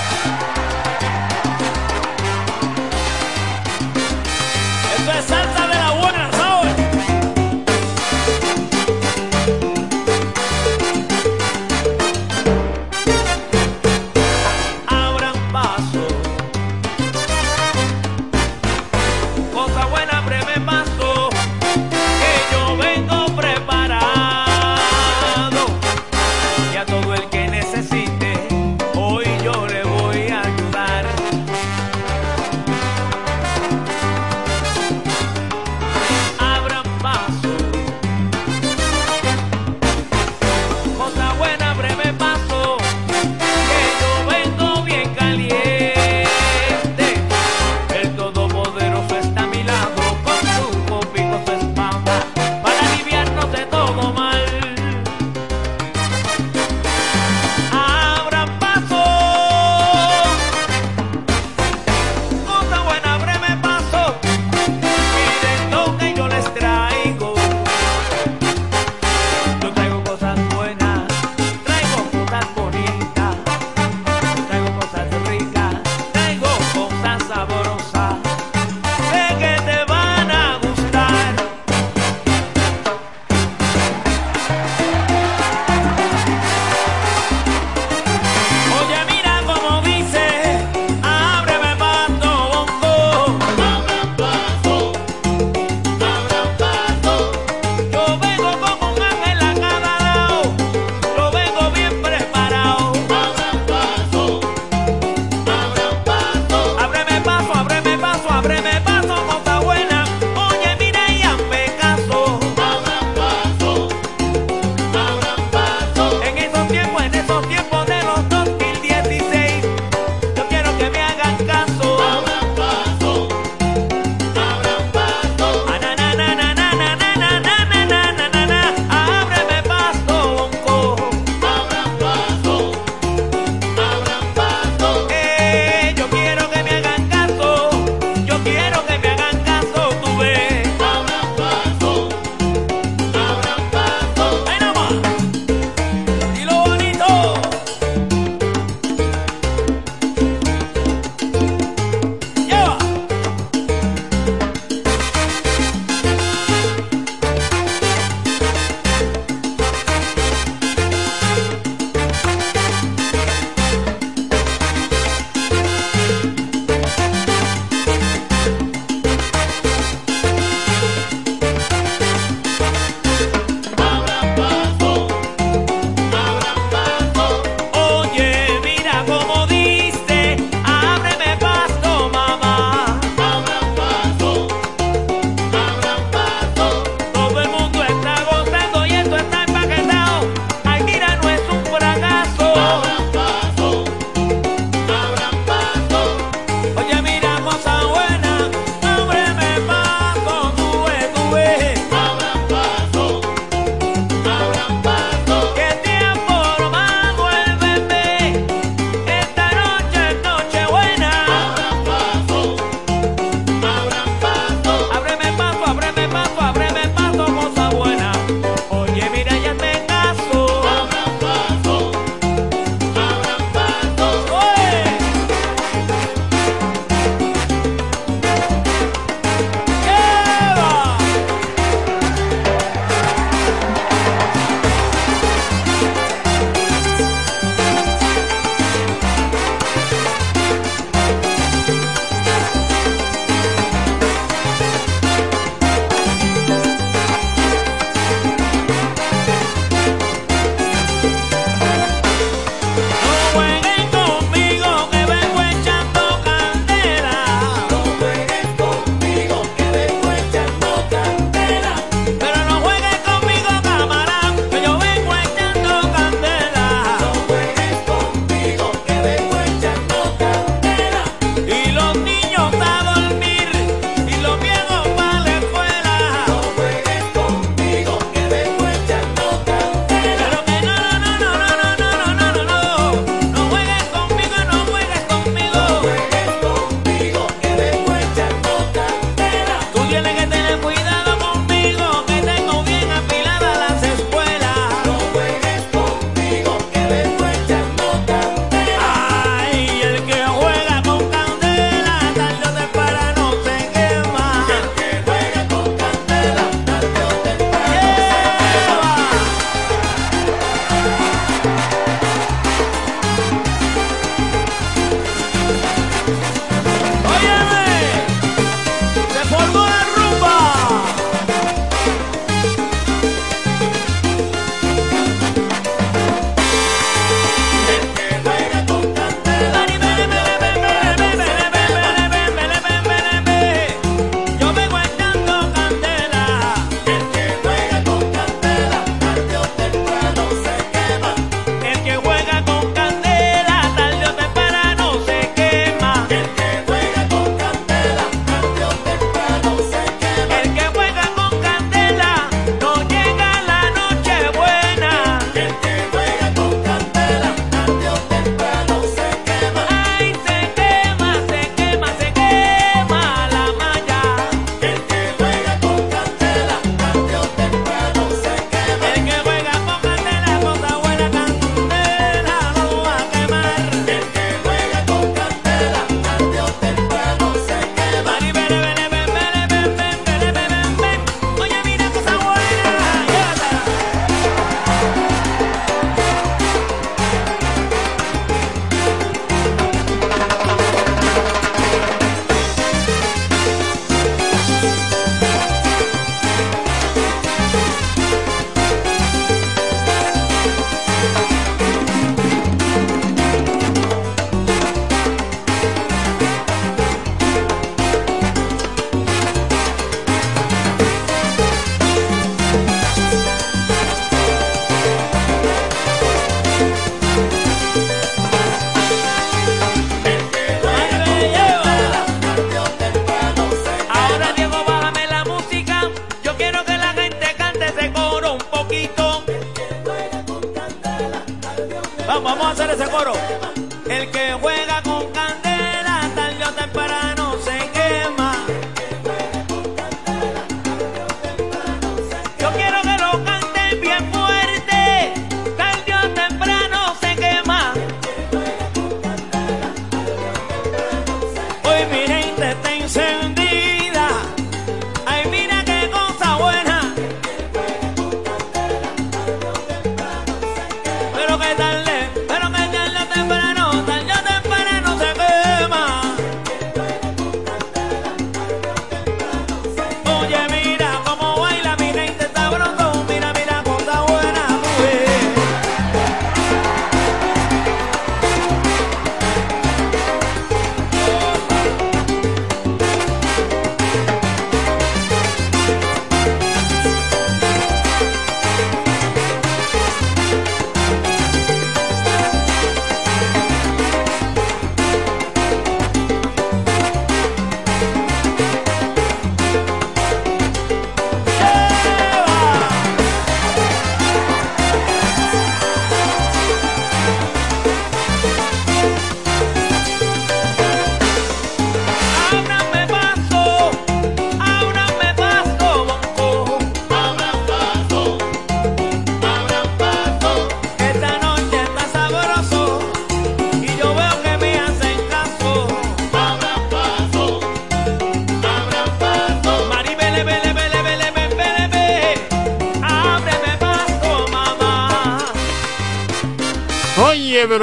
Vamos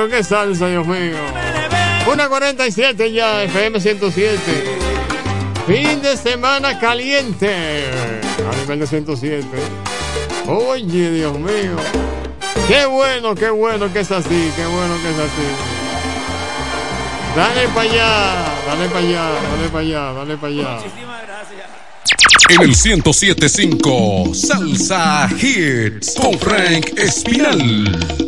pero qué salsa, Dios mío. Una 47 ya, FM 107. Fin de semana caliente. A nivel de 107. Oye, Dios mío. Qué bueno, qué bueno que es así, qué bueno que es así. Dale para allá, dale para allá, dale para allá, dale para allá. En el 1075 Salsa Hits con Frank Espinal.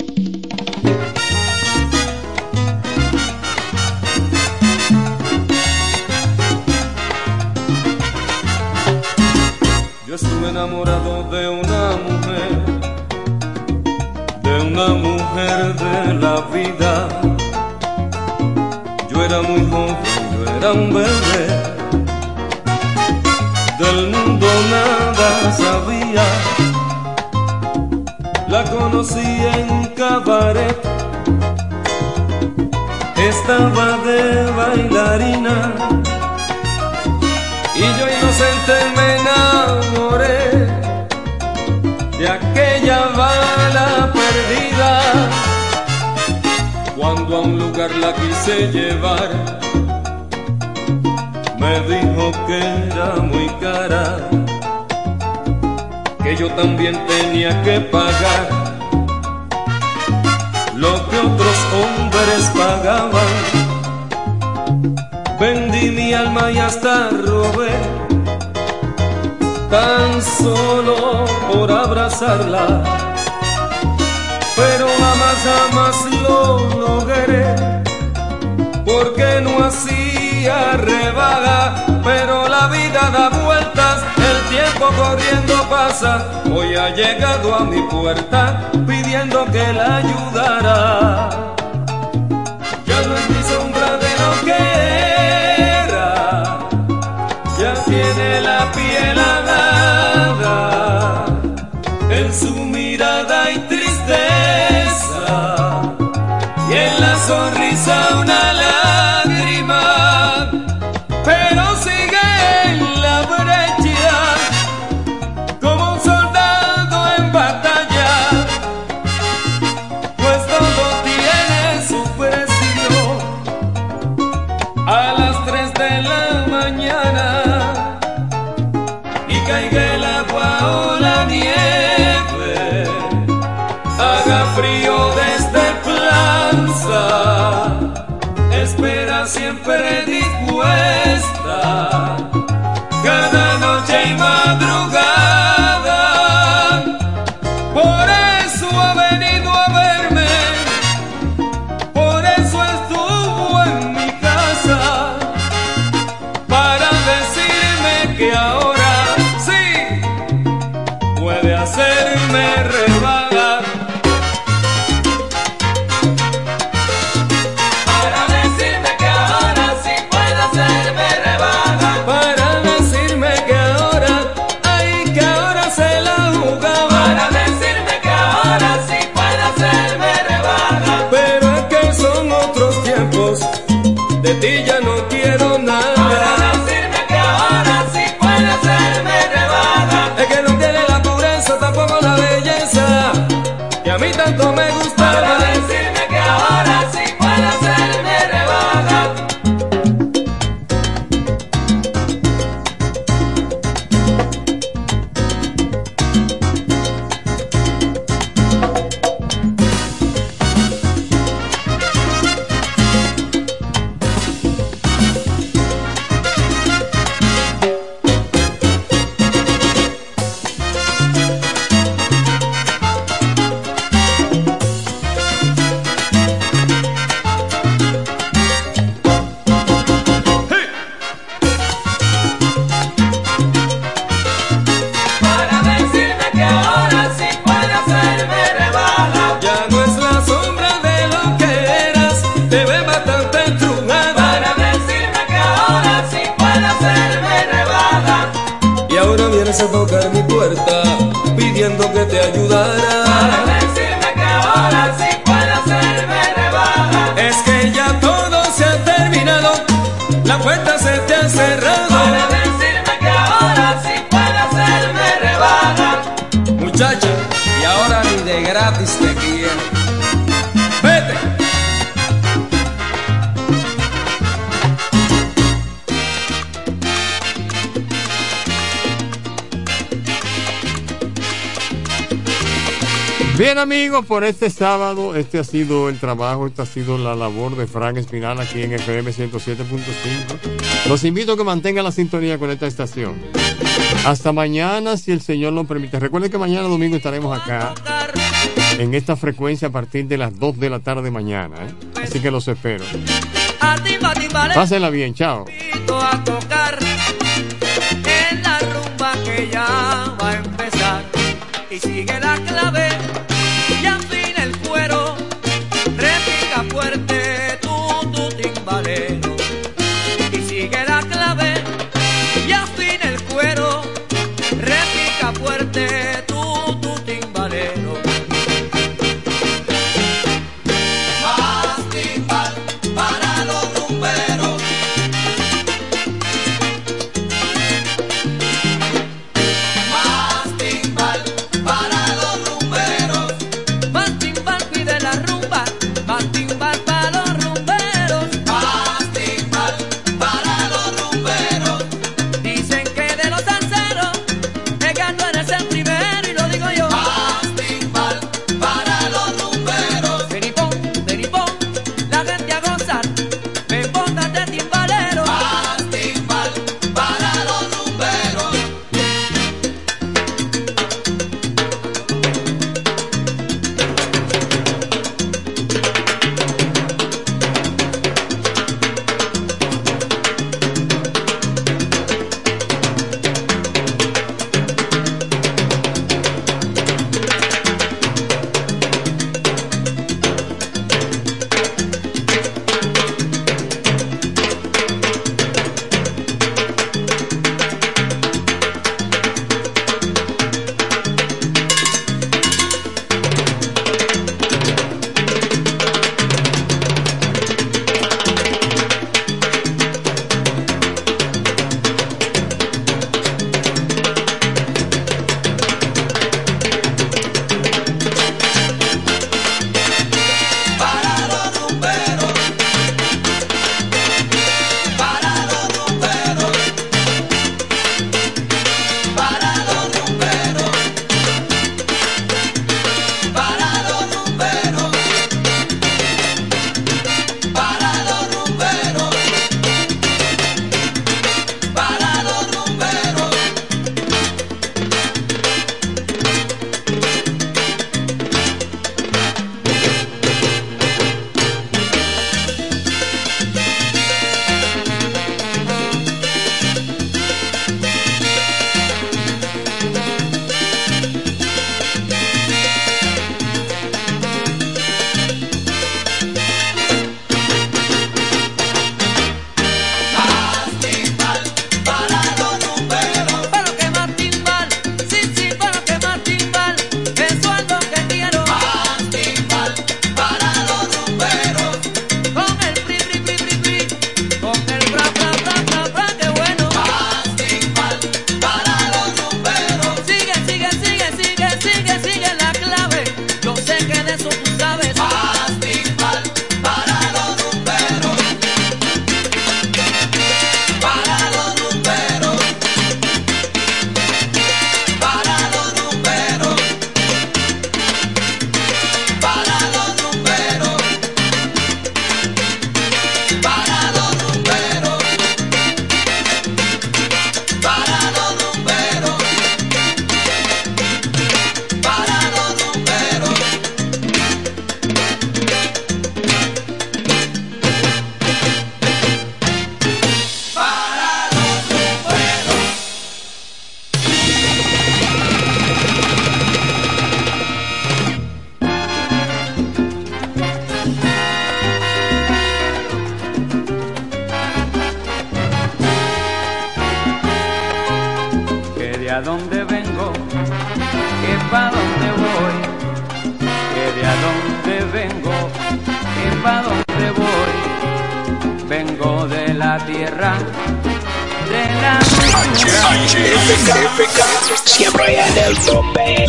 La quise llevar, me dijo que era muy cara, que yo también tenía que pagar lo que otros hombres pagaban. Vendí mi alma y hasta robé, tan solo por abrazarla. Pero jamás, jamás lo logré, porque no hacía rebaja. Pero la vida da vueltas, el tiempo corriendo pasa. Hoy ha llegado a mi puerta pidiendo que la ayudara. sábado, este ha sido el trabajo, esta ha sido la labor de Frank Espinal aquí en FM 107.5. Los invito a que mantengan la sintonía con esta estación. Hasta mañana, si el Señor lo permite. Recuerden que mañana domingo estaremos acá en esta frecuencia a partir de las 2 de la tarde mañana. ¿eh? Así que los espero. Pásenla bien, chao. A tocar en la rumba que ya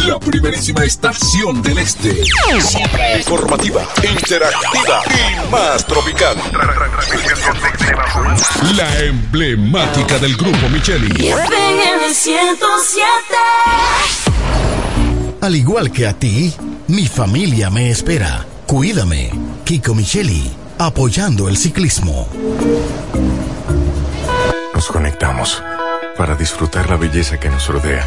La primerísima estación del este. Siempre informativa, interactiva y más tropical. La emblemática del grupo Micheli. FM 107. Al igual que a ti, mi familia me espera. Cuídame. Kiko Micheli, apoyando el ciclismo. Nos conectamos para disfrutar la belleza que nos rodea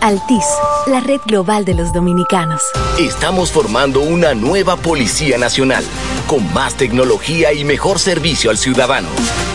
Altis, la red global de los dominicanos. Estamos formando una nueva Policía Nacional, con más tecnología y mejor servicio al ciudadano.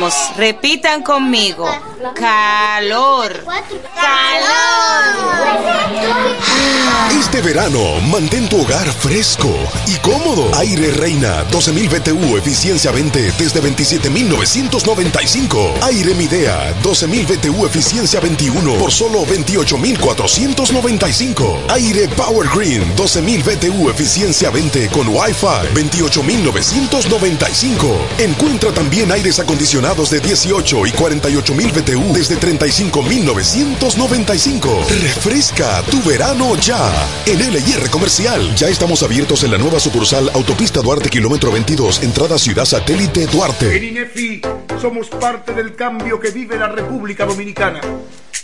Vamos, repitan conmigo. Calor. Calor. Este verano, mantén tu hogar fresco y cómodo. Aire Reina 12.000 BTU, eficiencia 20 desde 27.995. Aire Midea 12.000 BTU, eficiencia 21 por solo 28.495. Aire Power Green 12.000 BTU, eficiencia 20 con Wi-Fi 28.995. Encuentra también aires acondicionados de 18 y 48.000 BTU desde 35.995. Refresca tu verano ya. En LIR Comercial ya estamos abiertos en la nueva sucursal Autopista Duarte Kilómetro 22, entrada Ciudad Satélite En Duarte. INEFI somos parte del cambio que vive la República Dominicana,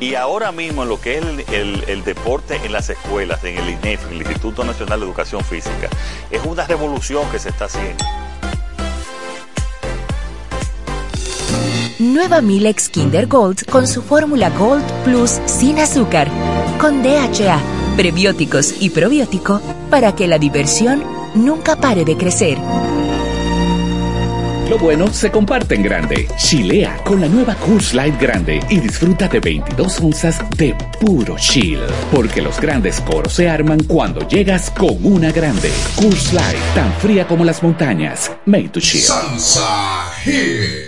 Y ahora mismo en lo que es el, deporte en las escuelas, en el INEF, el Instituto Nacional de Educación Física, es una revolución que se está haciendo. Nueva Milex Kinder Gold con su fórmula Gold Plus sin azúcar, con DHA, prebióticos y probiótico para que la diversión nunca pare de crecer. Lo bueno se comparte en grande. Chilea con la nueva Coors Light Grande y disfruta de 22 onzas de puro chill. Porque los grandes coros se arman cuando llegas con una grande. Coors Light, tan fría como las montañas. Made to chill. Salsa Hit.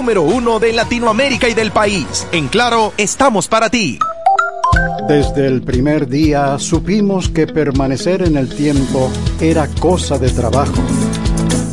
uno de Latinoamérica y del país. En Claro, estamos para ti. Desde el primer día supimos que permanecer en el tiempo era cosa de trabajo.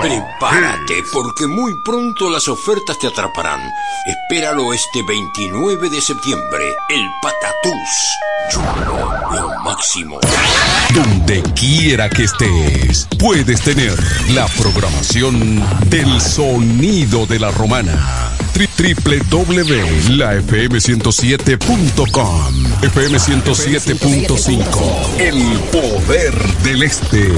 Prepárate, porque muy pronto las ofertas te atraparán. Espéralo este 29 de septiembre. El Patatús. Chulo, lo máximo. Donde quiera que estés, puedes tener la programación del sonido de la romana. Tri- www.lafm107.com FM 107.5 El poder del este.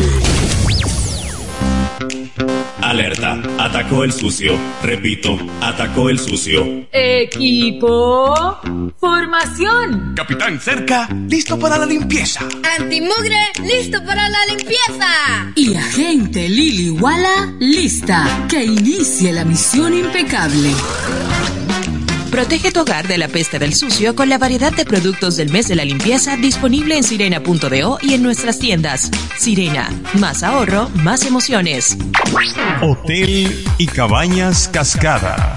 Alerta, atacó el sucio. Repito, atacó el sucio. Equipo. Formación. Capitán cerca, listo para la limpieza. Antimugre, listo para la limpieza. Y agente Lili Walla, lista. Que inicie la misión impecable. Protege tu hogar de la peste del sucio con la variedad de productos del mes de la limpieza disponible en sirena.do y en nuestras tiendas. Sirena, más ahorro, más emociones. Hotel y Cabañas Cascada.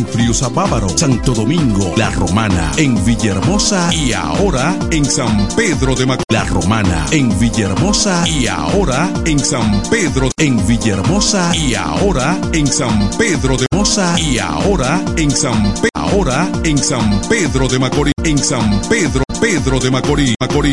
Friusa Bávaro, Santo Domingo, La Romana, en Villahermosa y ahora en San Pedro de Macorís. La Romana, en Villahermosa y ahora en San Pedro, en Villahermosa y ahora en San Pedro de Mosa y ahora en San Pe ahora en San Pedro de Macorís, en San Pedro, Pedro de Macorís, Macorís.